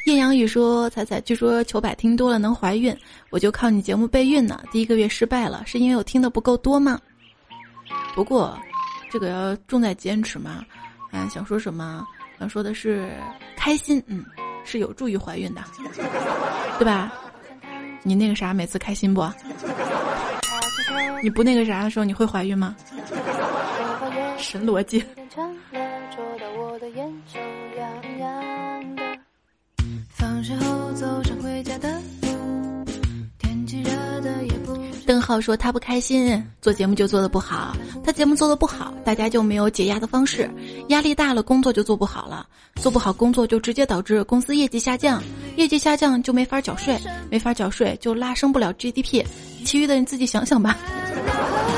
艳阳雨说：“彩彩，据说求百听多了能怀孕，我就靠你节目备孕呢。第一个月失败了，是因为我听的不够多吗？不过，这个要重在坚持嘛。嗯，想说什么？想说的是开心，嗯，是有助于怀孕的，[LAUGHS] 对吧？你那个啥，每次开心不？你不那个啥的时候，你会怀孕吗？神逻辑。”浩说他不开心，做节目就做的不好。他节目做的不好，大家就没有解压的方式。压力大了，工作就做不好了。做不好工作，就直接导致公司业绩下降。业绩下降就没法缴税，没法缴税就拉升不了 GDP。其余的你自己想想吧。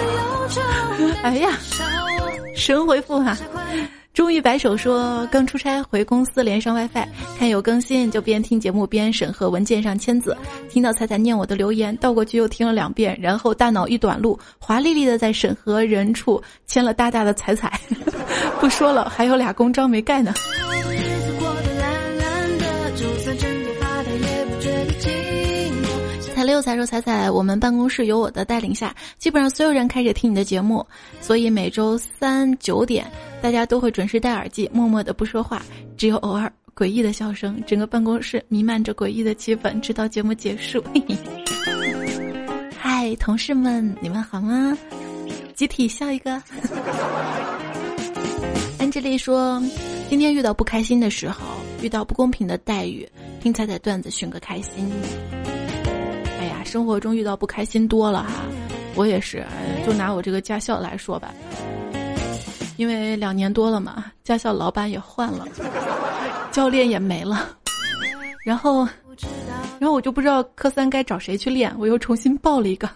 [LAUGHS] 哎呀，[LAUGHS] 神回复哈。终于摆手说，刚出差回公司连上 WiFi，看有更新就边听节目边审核文件上签字。听到彩彩念我的留言，倒过去又听了两遍，然后大脑一短路，华丽丽的在审核人处签了大大的彩彩。[LAUGHS] 不说了，还有俩公章没盖呢。六彩说彩彩，我们办公室有我的带领下，基本上所有人开始听你的节目，所以每周三九点，大家都会准时戴耳机，默默的不说话，只有偶尔诡异的笑声，整个办公室弥漫着诡异的气氛，直到节目结束。[LAUGHS] 嗨，同事们，你们好吗？集体笑一个。安吉丽说，今天遇到不开心的时候，遇到不公平的待遇，听彩彩段子寻个开心。生活中遇到不开心多了哈，我也是，就拿我这个驾校来说吧，因为两年多了嘛，驾校老板也换了，教练也没了，然后，然后我就不知道科三该找谁去练，我又重新报了一个。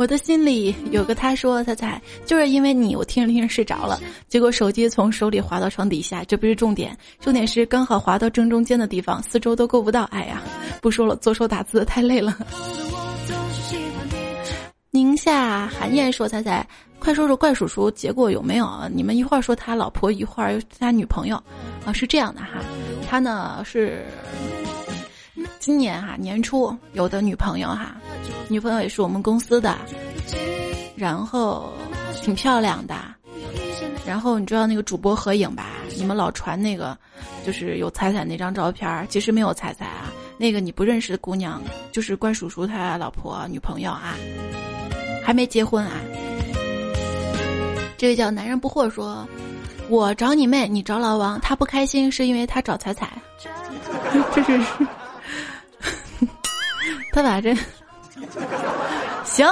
我的心里有个他，说彩彩就是因为你，我听着听着睡着了，结果手机从手里滑到床底下，这不是重点，重点是刚好滑到正中间的地方，四周都够不到。哎呀，不说了，左手打字太累了。宁夏韩燕说：“彩彩，快说说怪叔叔结果有没有？你们一会儿说他老婆，一会儿又他女朋友，啊，是这样的哈，他呢是。”今年哈年初有的女朋友哈，女朋友也是我们公司的，然后挺漂亮的，然后你知道那个主播合影吧？你们老传那个，就是有彩彩那张照片，其实没有彩彩啊。那个你不认识的姑娘，就是关叔叔他老婆女朋友啊，还没结婚啊。这位叫男人不惑说：“我找你妹，你找老王，他不开心是因为他找彩彩。[LAUGHS] ”这是。他把这 [LAUGHS] 行。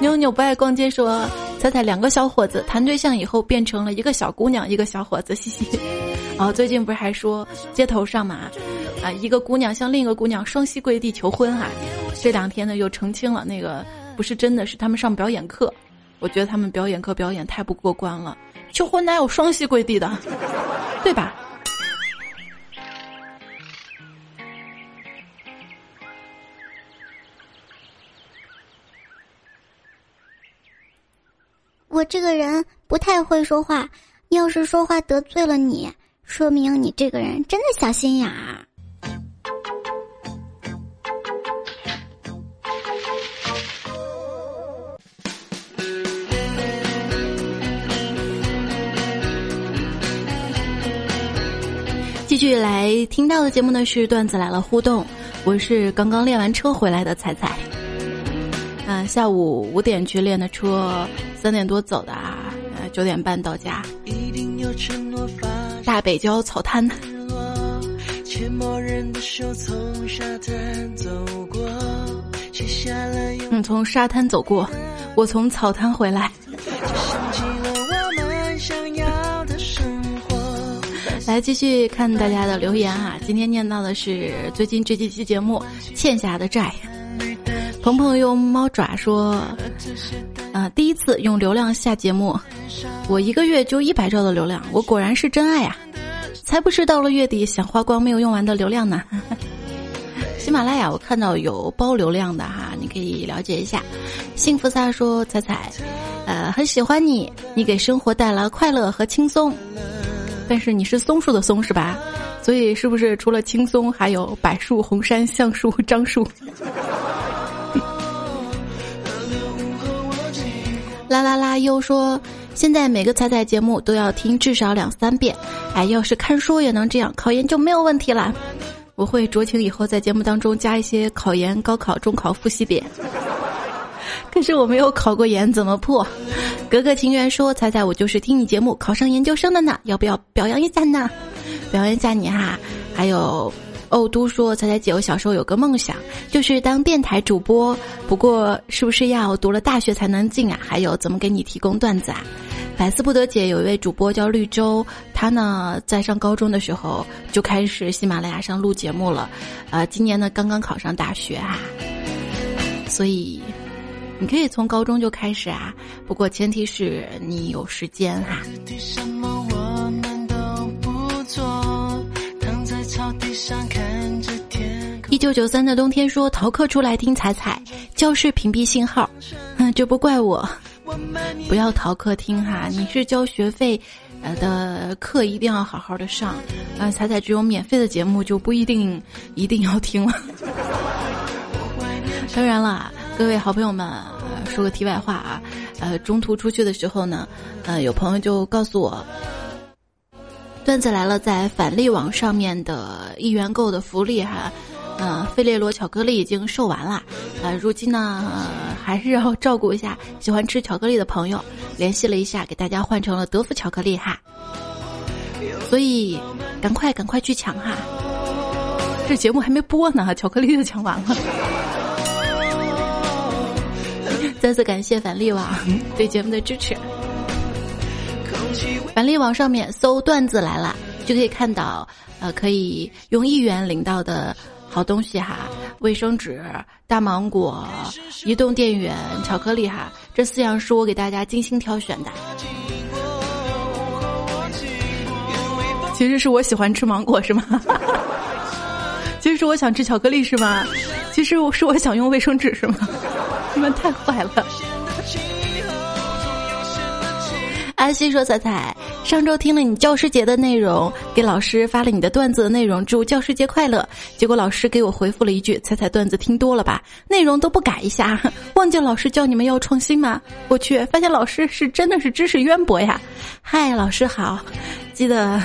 妞妞不爱逛街说：“彩彩两个小伙子谈对象以后变成了一个小姑娘一个小伙子，嘻嘻。”哦，最近不是还说街头上嘛，啊，一个姑娘向另一个姑娘双膝跪地求婚哈。这两天呢又澄清了，那个不是真的，是他们上表演课。我觉得他们表演课表演太不过关了，求婚哪有双膝跪地的，对吧？我这个人不太会说话，要是说话得罪了你，说明你这个人真的小心眼儿。继续来听到的节目呢是段子来了互动，我是刚刚练完车回来的彩彩。嗯，下午五点去练的车，三点多走的啊，呃九点半到家。大北郊草滩。嗯，从沙滩走过，我从草滩回来。来继续看大家的留言啊！今天念到的是最近这几期节目欠下的债。鹏鹏用猫爪说：“啊，第一次用流量下节目，我一个月就一百兆的流量，我果然是真爱呀！才不是到了月底想花光没有用完的流量呢。[LAUGHS] ”喜马拉雅我看到有包流量的哈，你可以了解一下。幸福撒说：“彩彩，呃，很喜欢你，你给生活带来快乐和轻松。”但是你是松树的松是吧？所以是不是除了青松，还有柏树、红杉、橡树、樟树？啦啦啦！又说现在每个彩彩节目都要听至少两三遍。哎，要是看书也能这样，考研就没有问题了。我会酌情以后在节目当中加一些考研、高考、中考复习点。[LAUGHS] 可是我没有考过研，怎么破？格格情缘说：“彩彩，我就是听你节目考上研究生的呢，要不要表扬一下呢？表扬一下你哈。”还有欧都说：“彩彩姐，我小时候有个梦想，就是当电台主播，不过是不是要读了大学才能进啊？还有怎么给你提供段子啊？”百思不得姐，有一位主播叫绿洲，他呢在上高中的时候就开始喜马拉雅上录节目了，呃，今年呢刚刚考上大学哈，所以。你可以从高中就开始啊，不过前提是你有时间哈。一九九三的冬天说逃课出来听彩彩，教室屏蔽信号，嗯，这不怪我，不要逃课听哈，你是交学费，呃的课一定要好好的上，啊，彩彩只有免费的节目就不一定一定要听了。[LAUGHS] 当然了。各位好朋友们，说个题外话啊，呃，中途出去的时候呢，呃，有朋友就告诉我，段子来了，在返利网上面的一元购的福利哈，呃，费列罗巧克力已经售完了，呃，如今呢，还是要照顾一下喜欢吃巧克力的朋友，联系了一下，给大家换成了德芙巧克力哈，所以赶快赶快去抢哈，这节目还没播呢，巧克力就抢完了。[LAUGHS] 再次感谢返利网对节目的支持。返利网上面搜“段子来了”，就可以看到，呃，可以用一元领到的好东西哈，卫生纸、大芒果、移动电源、巧克力哈，这四样是我给大家精心挑选的。其实是我喜欢吃芒果是吗？[LAUGHS] 其实是我想吃巧克力是吗？其实我是我想用卫生纸是吗？你们太坏了！阿西说：“彩彩，上周听了你教师节的内容，给老师发了你的段子的内容，祝教师节快乐。结果老师给我回复了一句：‘彩彩段子听多了吧，内容都不改一下，[LAUGHS] 忘记老师教你们要创新吗？’我去，发现老师是真的是知识渊博呀！嗨，老师好，记得，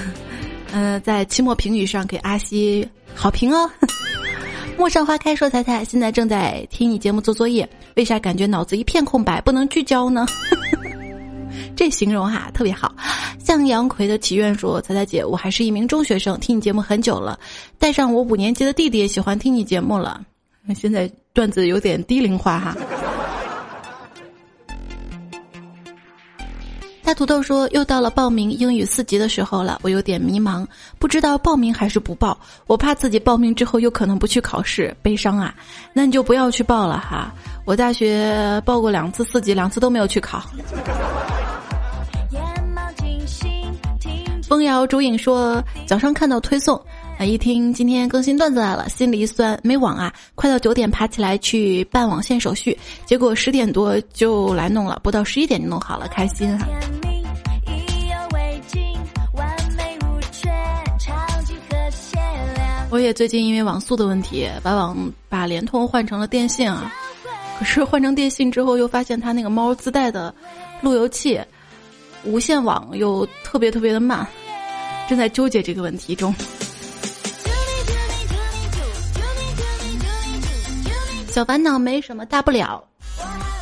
嗯，在期末评语上给阿西好评哦。[LAUGHS] ”陌上花开说：“彩彩，现在正在听你节目做作业，为啥感觉脑子一片空白，不能聚焦呢？” [LAUGHS] 这形容哈特别好。向杨葵的祈愿说：“彩彩姐，我还是一名中学生，听你节目很久了，带上我五年级的弟弟也喜欢听你节目了。现在段子有点低龄化哈。”大土豆说：“又到了报名英语四级的时候了，我有点迷茫，不知道报名还是不报。我怕自己报名之后又可能不去考试，悲伤啊！那你就不要去报了哈。我大学报过两次四级，两次都没有去考。”风摇竹影说早上看到推送，啊一听今天更新段子来了，心里一酸，没网啊，快到九点爬起来去办网线手续，结果十点多就来弄了，不到十一点就弄好了，开心哈。我也最近因为网速的问题，把网把联通换成了电信啊，可是换成电信之后，又发现它那个猫自带的路由器。无线网又特别特别的慢，正在纠结这个问题中。小烦恼没什么大不了。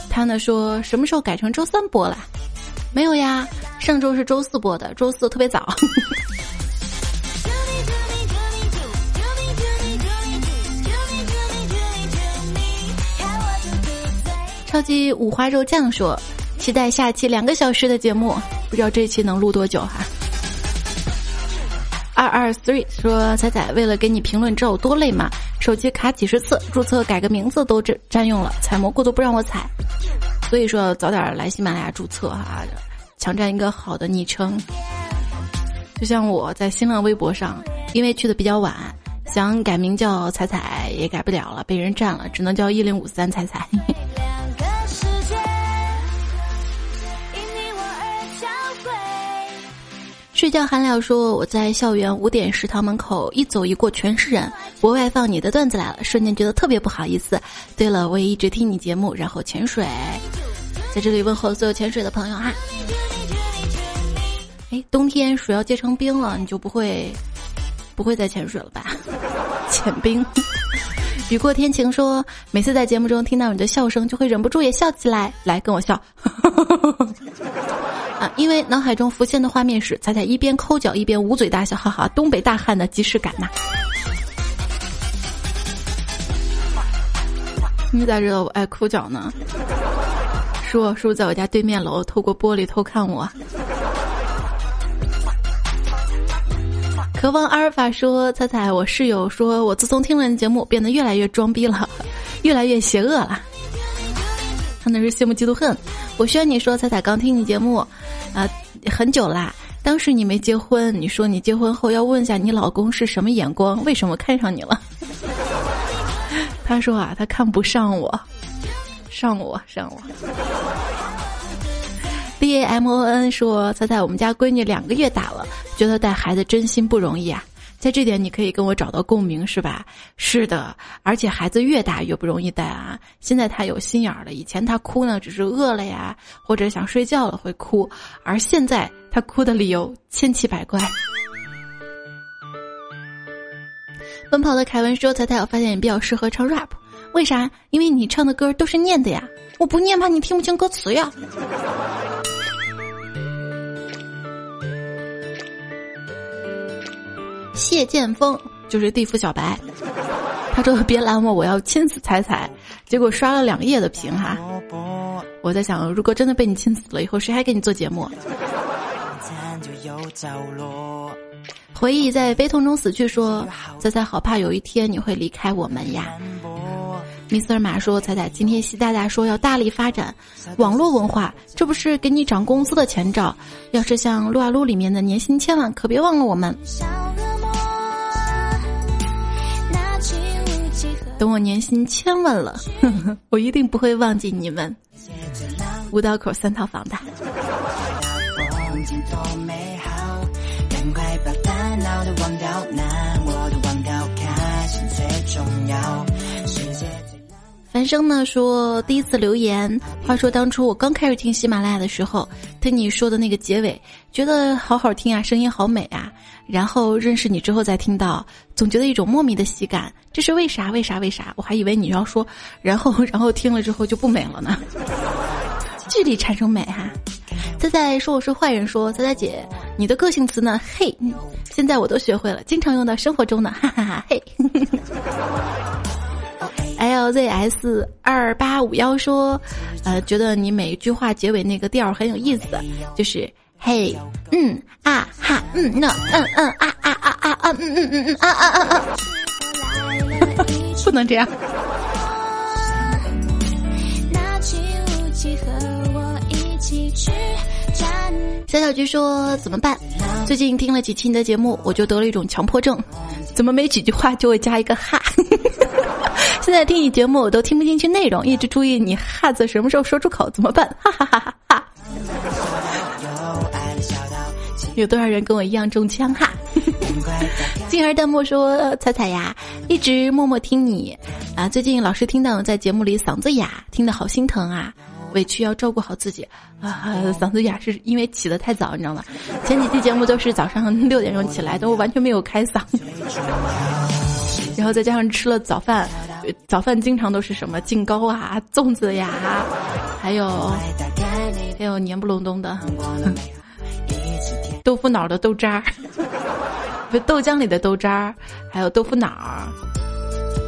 他呢说什么时候改成周三播了？没有呀，上周是周四播的，周四特别早。超级五花肉酱说。期待下期两个小时的节目，不知道这期能录多久哈。二二 three 说彩彩为了给你评论，知道有多累吗？手机卡几十次，注册改个名字都占占用了，采蘑菇都不让我采，所以说早点来喜马拉雅注册哈，抢占一个好的昵称。就像我在新浪微博上，因为去的比较晚，想改名叫彩彩也改不了了，被人占了，只能叫一零五三彩彩。[LAUGHS] 睡觉韩聊说：“我在校园五点食堂门口一走一过全是人，国外放你的段子来了，瞬间觉得特别不好意思。对了，我也一直听你节目，然后潜水，在这里问候所有潜水的朋友哈。哎，冬天水要结成冰了，你就不会不会再潜水了吧？[LAUGHS] 潜冰。雨过天晴说，每次在节目中听到你的笑声，就会忍不住也笑起来，来跟我笑 [LAUGHS] 啊。”因为脑海中浮现的画面是彩彩一边抠脚一边捂嘴大笑，哈哈，东北大汉的即视感呐！你咋知道我爱抠脚呢？叔叔在我家对面楼透过玻璃偷看我。渴望阿尔法说：“彩彩，我室友说我自从听了你节目，变得越来越装逼了，越来越邪恶了。”他那是羡慕嫉妒恨。我需要你说，彩彩刚听你节目，啊，很久啦。当时你没结婚，你说你结婚后要问一下你老公是什么眼光，为什么看上你了？[LAUGHS] 他说啊，他看不上我，上我上我。B A M O N 说，彩彩，我们家闺女两个月大了，觉得带孩子真心不容易啊。在这点你可以跟我找到共鸣是吧？是的，而且孩子越大越不容易带啊。现在他有心眼儿了，以前他哭呢只是饿了呀，或者想睡觉了会哭，而现在他哭的理由千奇百怪。奔跑的凯文说：“彩彩，我发现你比较适合唱 rap，为啥？因为你唱的歌都是念的呀，我不念怕你听不清歌词呀。”谢剑锋就是地府小白，他说别拦我，我要亲死彩彩。结果刷了两页的屏哈，我在想，如果真的被你亲死了，以后谁还给你做节目？回忆在悲痛中死去，说彩彩好怕有一天你会离开我们呀。Mr 马说彩彩今天习大大说要大力发展网络文化，这不是给你涨工资的前兆？要是像撸啊撸里面的年薪千万，可别忘了我们。等我年薪千万了，[LAUGHS] 我一定不会忘记你们。五道口三套房的。樊生呢说第一次留言，话说当初我刚开始听喜马拉雅的时候，听你说的那个结尾，觉得好好听啊，声音好美啊。然后认识你之后再听到，总觉得一种莫名的喜感，这是为啥？为啥？为啥？我还以为你要说，然后然后听了之后就不美了呢。距离产生美哈。仔仔说我是坏人，说仔仔姐，你的个性词呢？嘿，现在我都学会了，经常用到生活中呢，哈哈哈嘿。LZS 二八五幺说，呃，觉得你每一句话结尾那个调很有意思，就是嘿，嗯啊哈，嗯那嗯嗯啊啊啊啊啊，嗯嗯嗯嗯啊啊啊啊，不能这样。小小菊说怎么办？最近听了几期你的节目，我就得了一种强迫症，怎么没几句话就会加一个哈？现在听你节目我都听不进去内容，一直注意你哈字什么时候说出口，怎么办？哈哈哈哈哈！有多少人跟我一样中枪哈？[LAUGHS] 静儿弹幕说：“彩彩呀，一直默默听你啊，最近老是听到我在节目里嗓子哑，听得好心疼啊。”委屈要照顾好自己啊！嗓子哑是因为起得太早，你知道吗？前几期节目都是早上六点钟起来，都完全没有开嗓，然后再加上吃了早饭，早饭经常都是什么劲糕啊、粽子呀，还有还有黏不隆咚的豆腐脑的豆渣儿，豆浆里的豆渣儿，还有豆腐脑儿。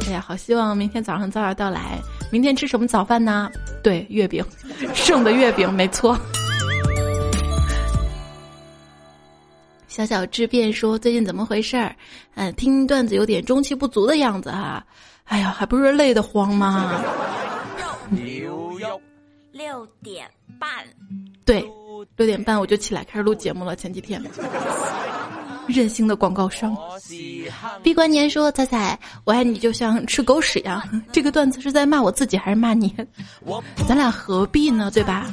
哎呀，好希望明天早上早点到来。明天吃什么早饭呢？对，月饼，[LAUGHS] 剩的月饼，没错。小小智便说：“最近怎么回事儿？嗯，听段子有点中气不足的样子哈。哎呀，还不是累得慌吗？”六点半，对，六点半我就起来开始录节目了。前几天。任性的广告商，闭关年说：“彩彩，我爱你就像吃狗屎一样。”这个段子是在骂我自己还是骂你？咱俩何必呢？对吧？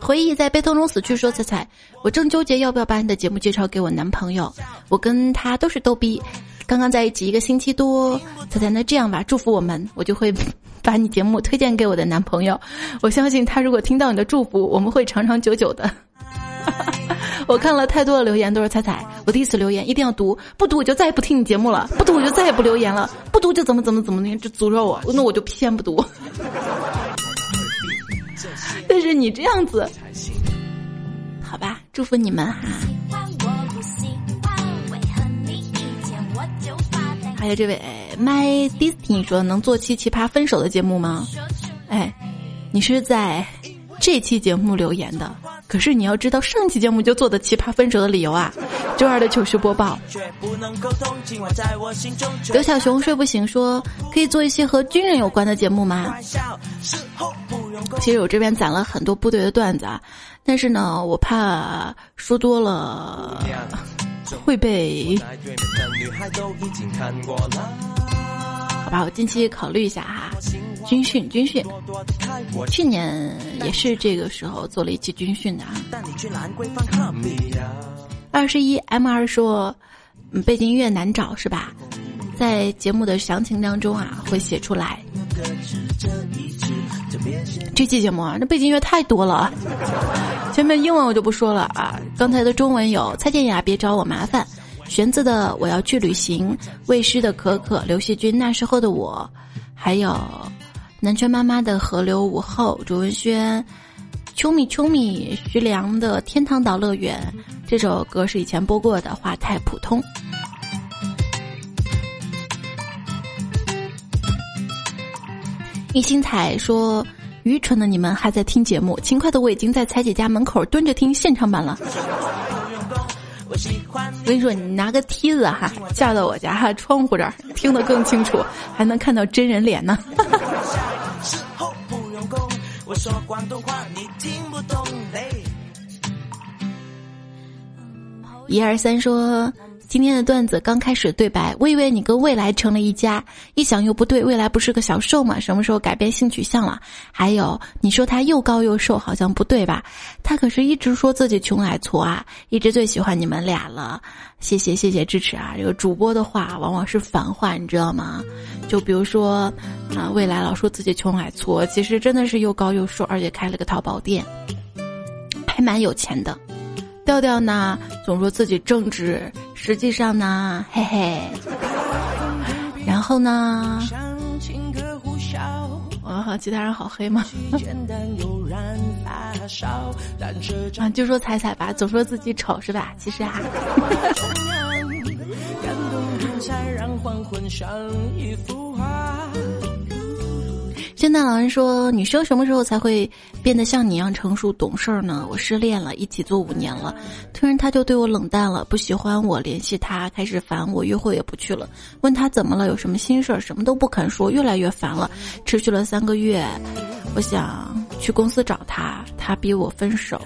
回忆在悲痛中死去。说彩彩，我正纠结要不要把你的节目介绍给我男朋友。我跟他都是逗逼，刚刚在一起一个星期多。彩彩，那这样吧，祝福我们，我就会。[LAUGHS] 把你节目推荐给我的男朋友，我相信他如果听到你的祝福，我们会长长久久的。[LAUGHS] 我看了太多的留言，都是彩彩。我第一次留言一定要读，不读我就再也不听你节目了，不读我就再也不留言了，不读就怎么怎么怎么的，就诅咒我，那我就偏不读。[LAUGHS] 但是你这样子，好吧，祝福你们哈。还有这位。My Disney 说能做期奇葩分手的节目吗？哎，你是在这期节目留言的，可是你要知道上期节目就做的奇葩分手的理由啊。周二的糗事播报。刘小熊睡不醒说可以做一些和军人有关的节目吗？其实我这边攒了很多部队的段子啊，但是呢，我怕说多了会被。好吧，我近期考虑一下哈。军训，军训，去年也是这个时候做了一期军训的。二十一 M 二说，背景音乐难找是吧？在节目的详情当中啊，会写出来。这期节目啊，那背景音乐太多了。前面英文我就不说了啊，刚才的中文有蔡健雅，别找我麻烦。玄子的我要去旅行，魏诗的可可，刘惜君那时候的我，还有南拳妈妈的河流午后，卓文萱，秋米秋米，徐良的天堂岛乐园，这首歌是以前播过的，话太普通。一心彩说：“愚蠢的你们还在听节目，勤快的我已经在彩姐家门口蹲着听现场版了。”我跟你说，你拿个梯子哈，架到我家哈窗户这儿，听得更清楚，还能看到真人脸呢。一二三说。今天的段子刚开始对白，我以为你跟未来成了一家，一想又不对，未来不是个小瘦吗？什么时候改变性取向了？还有你说他又高又瘦，好像不对吧？他可是一直说自己穷矮矬啊，一直最喜欢你们俩了。谢谢谢谢支持啊！这个主播的话往往是反话，你知道吗？就比如说啊，未来老说自己穷矮矬，其实真的是又高又瘦，而且开了个淘宝店，还蛮有钱的。调调呢，总说自己正直，实际上呢，嘿嘿。然后呢，哇，其他人好黑吗？[LAUGHS] 啊，就说彩彩吧，总说自己丑是吧？其实啊。圣诞老人说：“女生什么时候才会变得像你一样成熟懂事儿呢？”我失恋了，一起做五年了，突然他就对我冷淡了，不喜欢我，联系他开始烦我，约会也不去了。问他怎么了，有什么心事儿，什么都不肯说，越来越烦了。持续了三个月，我想去公司找他，他逼我分手，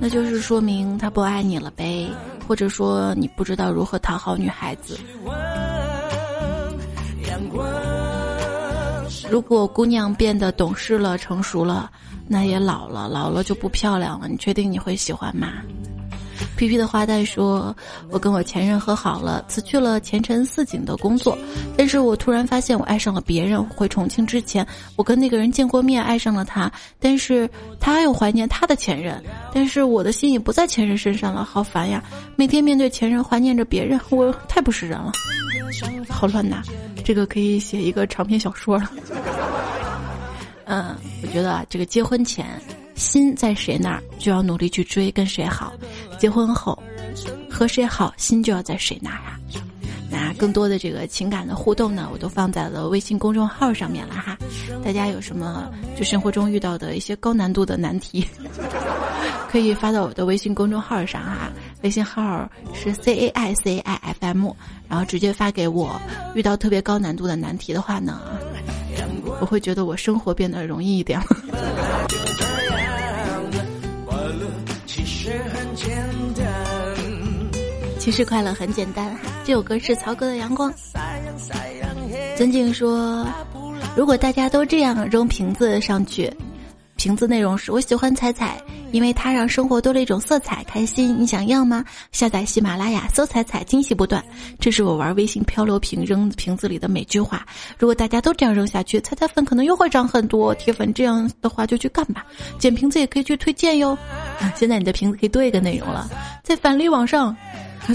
那就是说明他不爱你了呗，或者说你不知道如何讨好女孩子。如果姑娘变得懂事了、成熟了，那也老了，老了就不漂亮了。你确定你会喜欢吗？皮皮的花旦说：“我跟我前任和好了，辞去了前程似锦的工作，但是我突然发现我爱上了别人。回重庆之前，我跟那个人见过面，爱上了他，但是他又怀念他的前任，但是我的心也不在前任身上了，好烦呀！每天面对前任，怀念着别人，我太不是人了，好乱呐！这个可以写一个长篇小说了。[LAUGHS] 嗯，我觉得啊这个结婚前。”心在谁那儿，就要努力去追跟谁好；结婚后，和谁好，心就要在谁那儿啊。那更多的这个情感的互动呢，我都放在了微信公众号上面了哈。大家有什么就生活中遇到的一些高难度的难题，[LAUGHS] 可以发到我的微信公众号上哈。微信号是 c a i c i f m，然后直接发给我。遇到特别高难度的难题的话呢，我会觉得我生活变得容易一点了。[LAUGHS] 其实快乐很简单，这首歌是曹格的《阳光》。尊敬说：“如果大家都这样扔瓶子上去，瓶子内容是我喜欢彩彩，因为它让生活多了一种色彩，开心。你想要吗？下载喜马拉雅，搜彩彩，惊喜不断。这是我玩微信漂流瓶扔瓶子里的每句话。如果大家都这样扔下去，彩彩粉可能又会涨很多。铁粉这样的话就去干吧，捡瓶子也可以去推荐哟。啊现在你的瓶子可以多一个内容了，在返利网上。”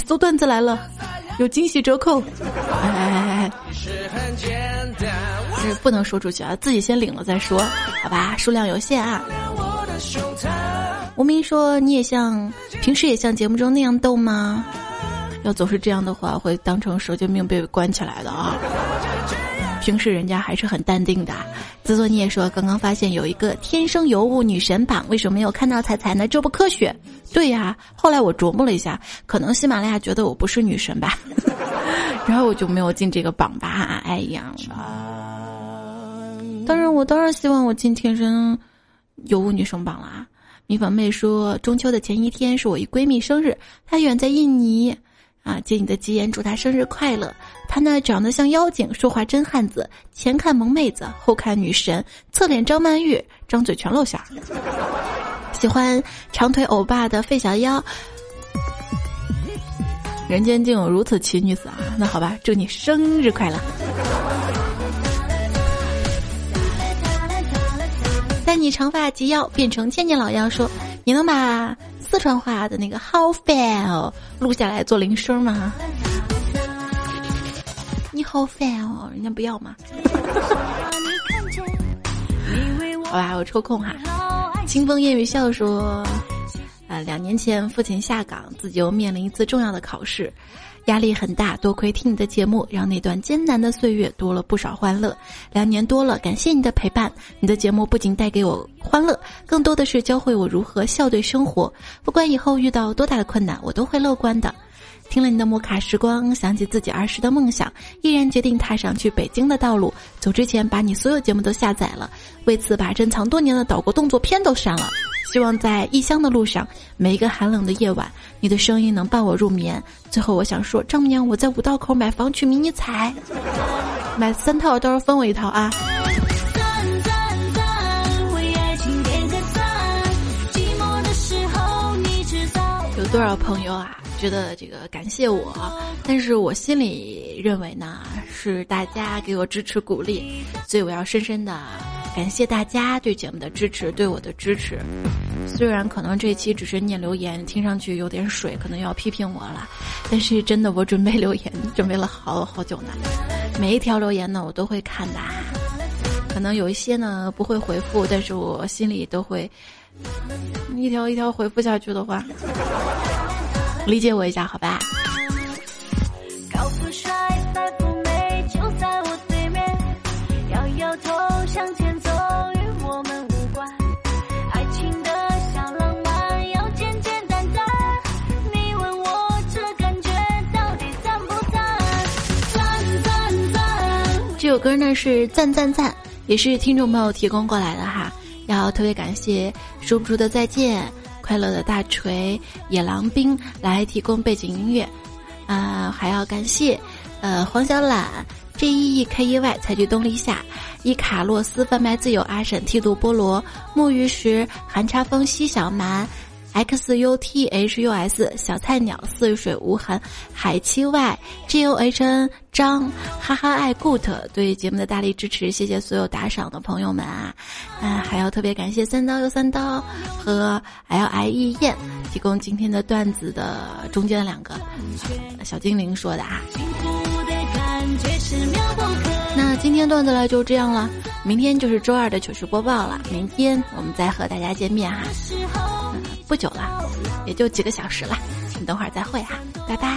搜段子来了，有惊喜折扣！哎哎哎哎，是不能说出去啊，自己先领了再说，好吧？数量有限啊。无名说你也像平时也像节目中那样逗吗？要总是这样的话，会当成神经病被关起来的啊。平时人家还是很淡定的。自作孽说刚刚发现有一个天生尤物女神榜，为什么没有看到彩彩呢？这不科学。对呀，后来我琢磨了一下，可能喜马拉雅觉得我不是女神吧，[LAUGHS] 然后我就没有进这个榜吧。哎呀，当然我当然希望我进天生尤物女神榜啦。米粉妹说中秋的前一天是我一闺蜜生日，她远在印尼。啊！借你的吉言，祝她生日快乐。她那长得像妖精，说话真汉子，前看萌妹子，后看女神，侧脸张曼玉，张嘴全露馅儿。喜欢长腿欧巴的费小妖。人间竟有如此奇女子啊！那好吧，祝你生日快乐。在你长发及腰变成千年老妖，说你能把。四川话的那个好烦哦，录下来做铃声吗？你好烦哦，人家不要嘛？[LAUGHS] 好吧，我抽空哈。清风烟雨笑说，啊，两年前父亲下岗，自己又面临一次重要的考试。压力很大，多亏听你的节目，让那段艰难的岁月多了不少欢乐。两年多了，感谢你的陪伴。你的节目不仅带给我欢乐，更多的是教会我如何笑对生活。不管以后遇到多大的困难，我都会乐观的。听了你的摩卡时光，想起自己儿时的梦想，毅然决定踏上去北京的道路。走之前，把你所有节目都下载了，为此把珍藏多年的岛国动作片都删了。希望在异乡的路上，每一个寒冷的夜晚，你的声音能伴我入眠。最后，我想说，丈母娘，我在五道口买房娶迷你彩，[LAUGHS] 买三套，到时候分我一套啊。有多少朋友啊？觉得这个感谢我，但是我心里认为呢，是大家给我支持鼓励，所以我要深深的感谢大家对节目的支持，对我的支持。虽然可能这期只是念留言，听上去有点水，可能要批评我了，但是真的，我准备留言准备了好好久呢。每一条留言呢，我都会看的，可能有一些呢不会回复，但是我心里都会一条一条回复下去的话。理解我一下，好吧。高富帅歌呢是赞赞赞，也是听众朋友提供过来的哈。要特别感谢说不出的再见、快乐的大锤、野狼兵来提供背景音乐，啊，还要感谢呃黄小懒、J E E K E Y、采菊东篱下、伊卡洛斯、贩卖自由、阿婶、剃度菠萝、木鱼石、寒、茶风、西小蛮。X u t h u s 小菜鸟似水无痕海七 y g o h n 张哈哈爱 good 对节目的大力支持，谢谢所有打赏的朋友们啊！嗯，还要特别感谢三刀又三刀和 l i e 燕提供今天的段子的中间的两个小精灵说的啊。那今天段子呢就这样了，明天就是周二的糗事播报了，明天我们再和大家见面哈。不久了，也就几个小时了，你等会儿再会哈，拜拜。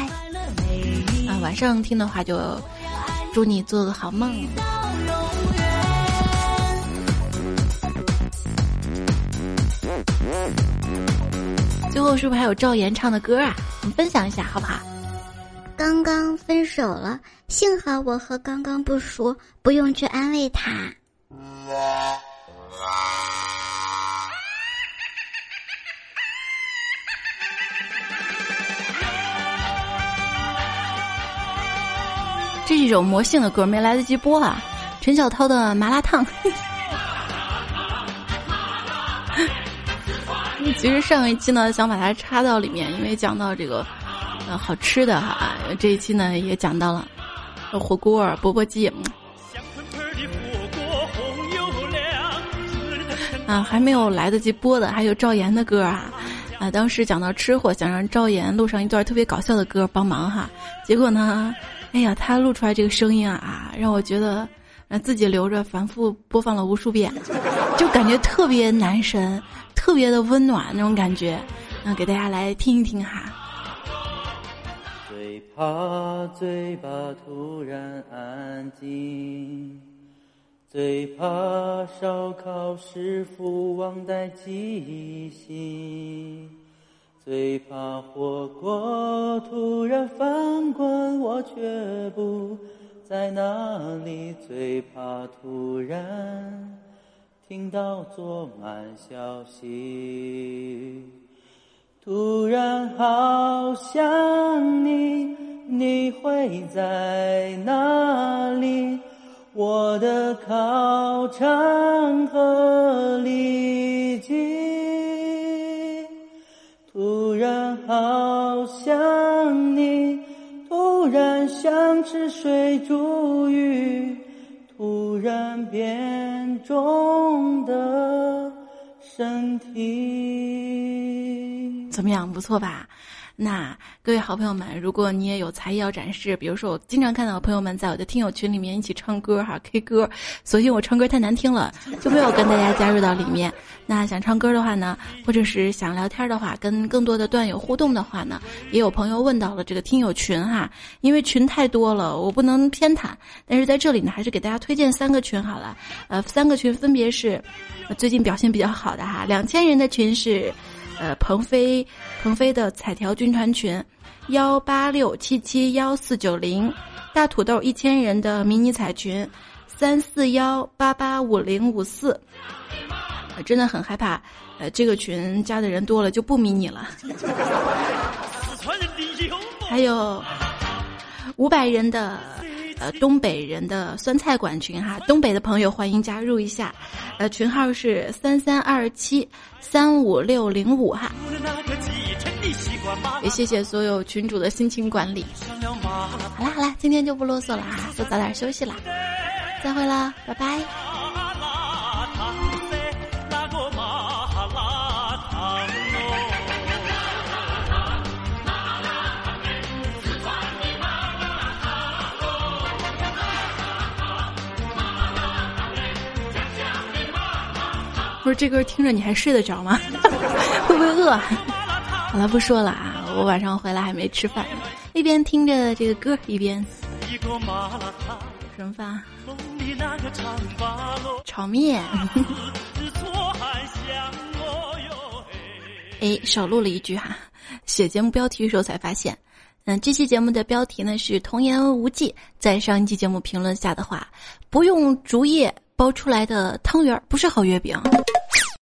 啊，晚上听的话就祝你做个好梦。最后是不是还有赵岩唱的歌啊？你分享一下好不好？刚刚分手了，幸好我和刚刚不熟，不用去安慰他。这是一首魔性的歌，没来得及播啊！陈小涛的麻辣烫。[LAUGHS] 其实上一期呢，想把它插到里面，因为讲到这个，呃，好吃的哈。这一期呢，也讲到了火锅、钵钵鸡。[LAUGHS] 啊，还没有来得及播的，还有赵岩的歌啊。啊，当时讲到吃货，想让赵岩录上一段特别搞笑的歌帮忙哈。结果呢？哎呀，他录出来这个声音啊，让我觉得，呃，自己留着反复播放了无数遍，就感觉特别男神，特别的温暖那种感觉，那给大家来听一听哈。最怕嘴巴突然安静，最怕烧烤师傅忘带记性。最怕火锅突然翻滚，我却不在那里。最怕突然听到昨晚消息，突然好想你，你会在哪里？我的烤肠和里脊。突然好想你，突然想吃水煮鱼，突然变重的身体。怎么样，不错吧？那各位好朋友们，如果你也有才艺要展示，比如说我经常看到朋友们在我的听友群里面一起唱歌哈 K 歌，所幸我唱歌太难听了，[LAUGHS] 就没有跟大家加入到里面。那想唱歌的话呢，或者是想聊天的话，跟更多的段友互动的话呢，也有朋友问到了这个听友群哈，因为群太多了，我不能偏袒，但是在这里呢，还是给大家推荐三个群好了，呃，三个群分别是最近表现比较好的哈，两千人的群是。呃，鹏飞，鹏飞的彩条军团群，幺八六七七幺四九零，大土豆一千人的迷你彩群，三四幺八八五零五四。真的很害怕，呃，这个群加的人多了就不迷你了。还有五百人的。呃，东北人的酸菜馆群哈，东北的朋友欢迎加入一下，呃，群号是三三二七三五六零五哈。也谢谢所有群主的辛勤管理。好啦好啦，今天就不啰嗦了哈，都早点休息啦，再会啦，拜拜。不是这歌听着你还睡得着吗？[LAUGHS] 会不会饿？好了，不说了啊！我晚上回来还没吃饭，一边听着这个歌，一边什么饭？炒面。哎，少录了一句哈。写节目标题的时候才发现，嗯，这期节目的标题呢是“童言无忌”。在上一期节目评论下的话，不用竹叶。包出来的汤圆不是好月饼。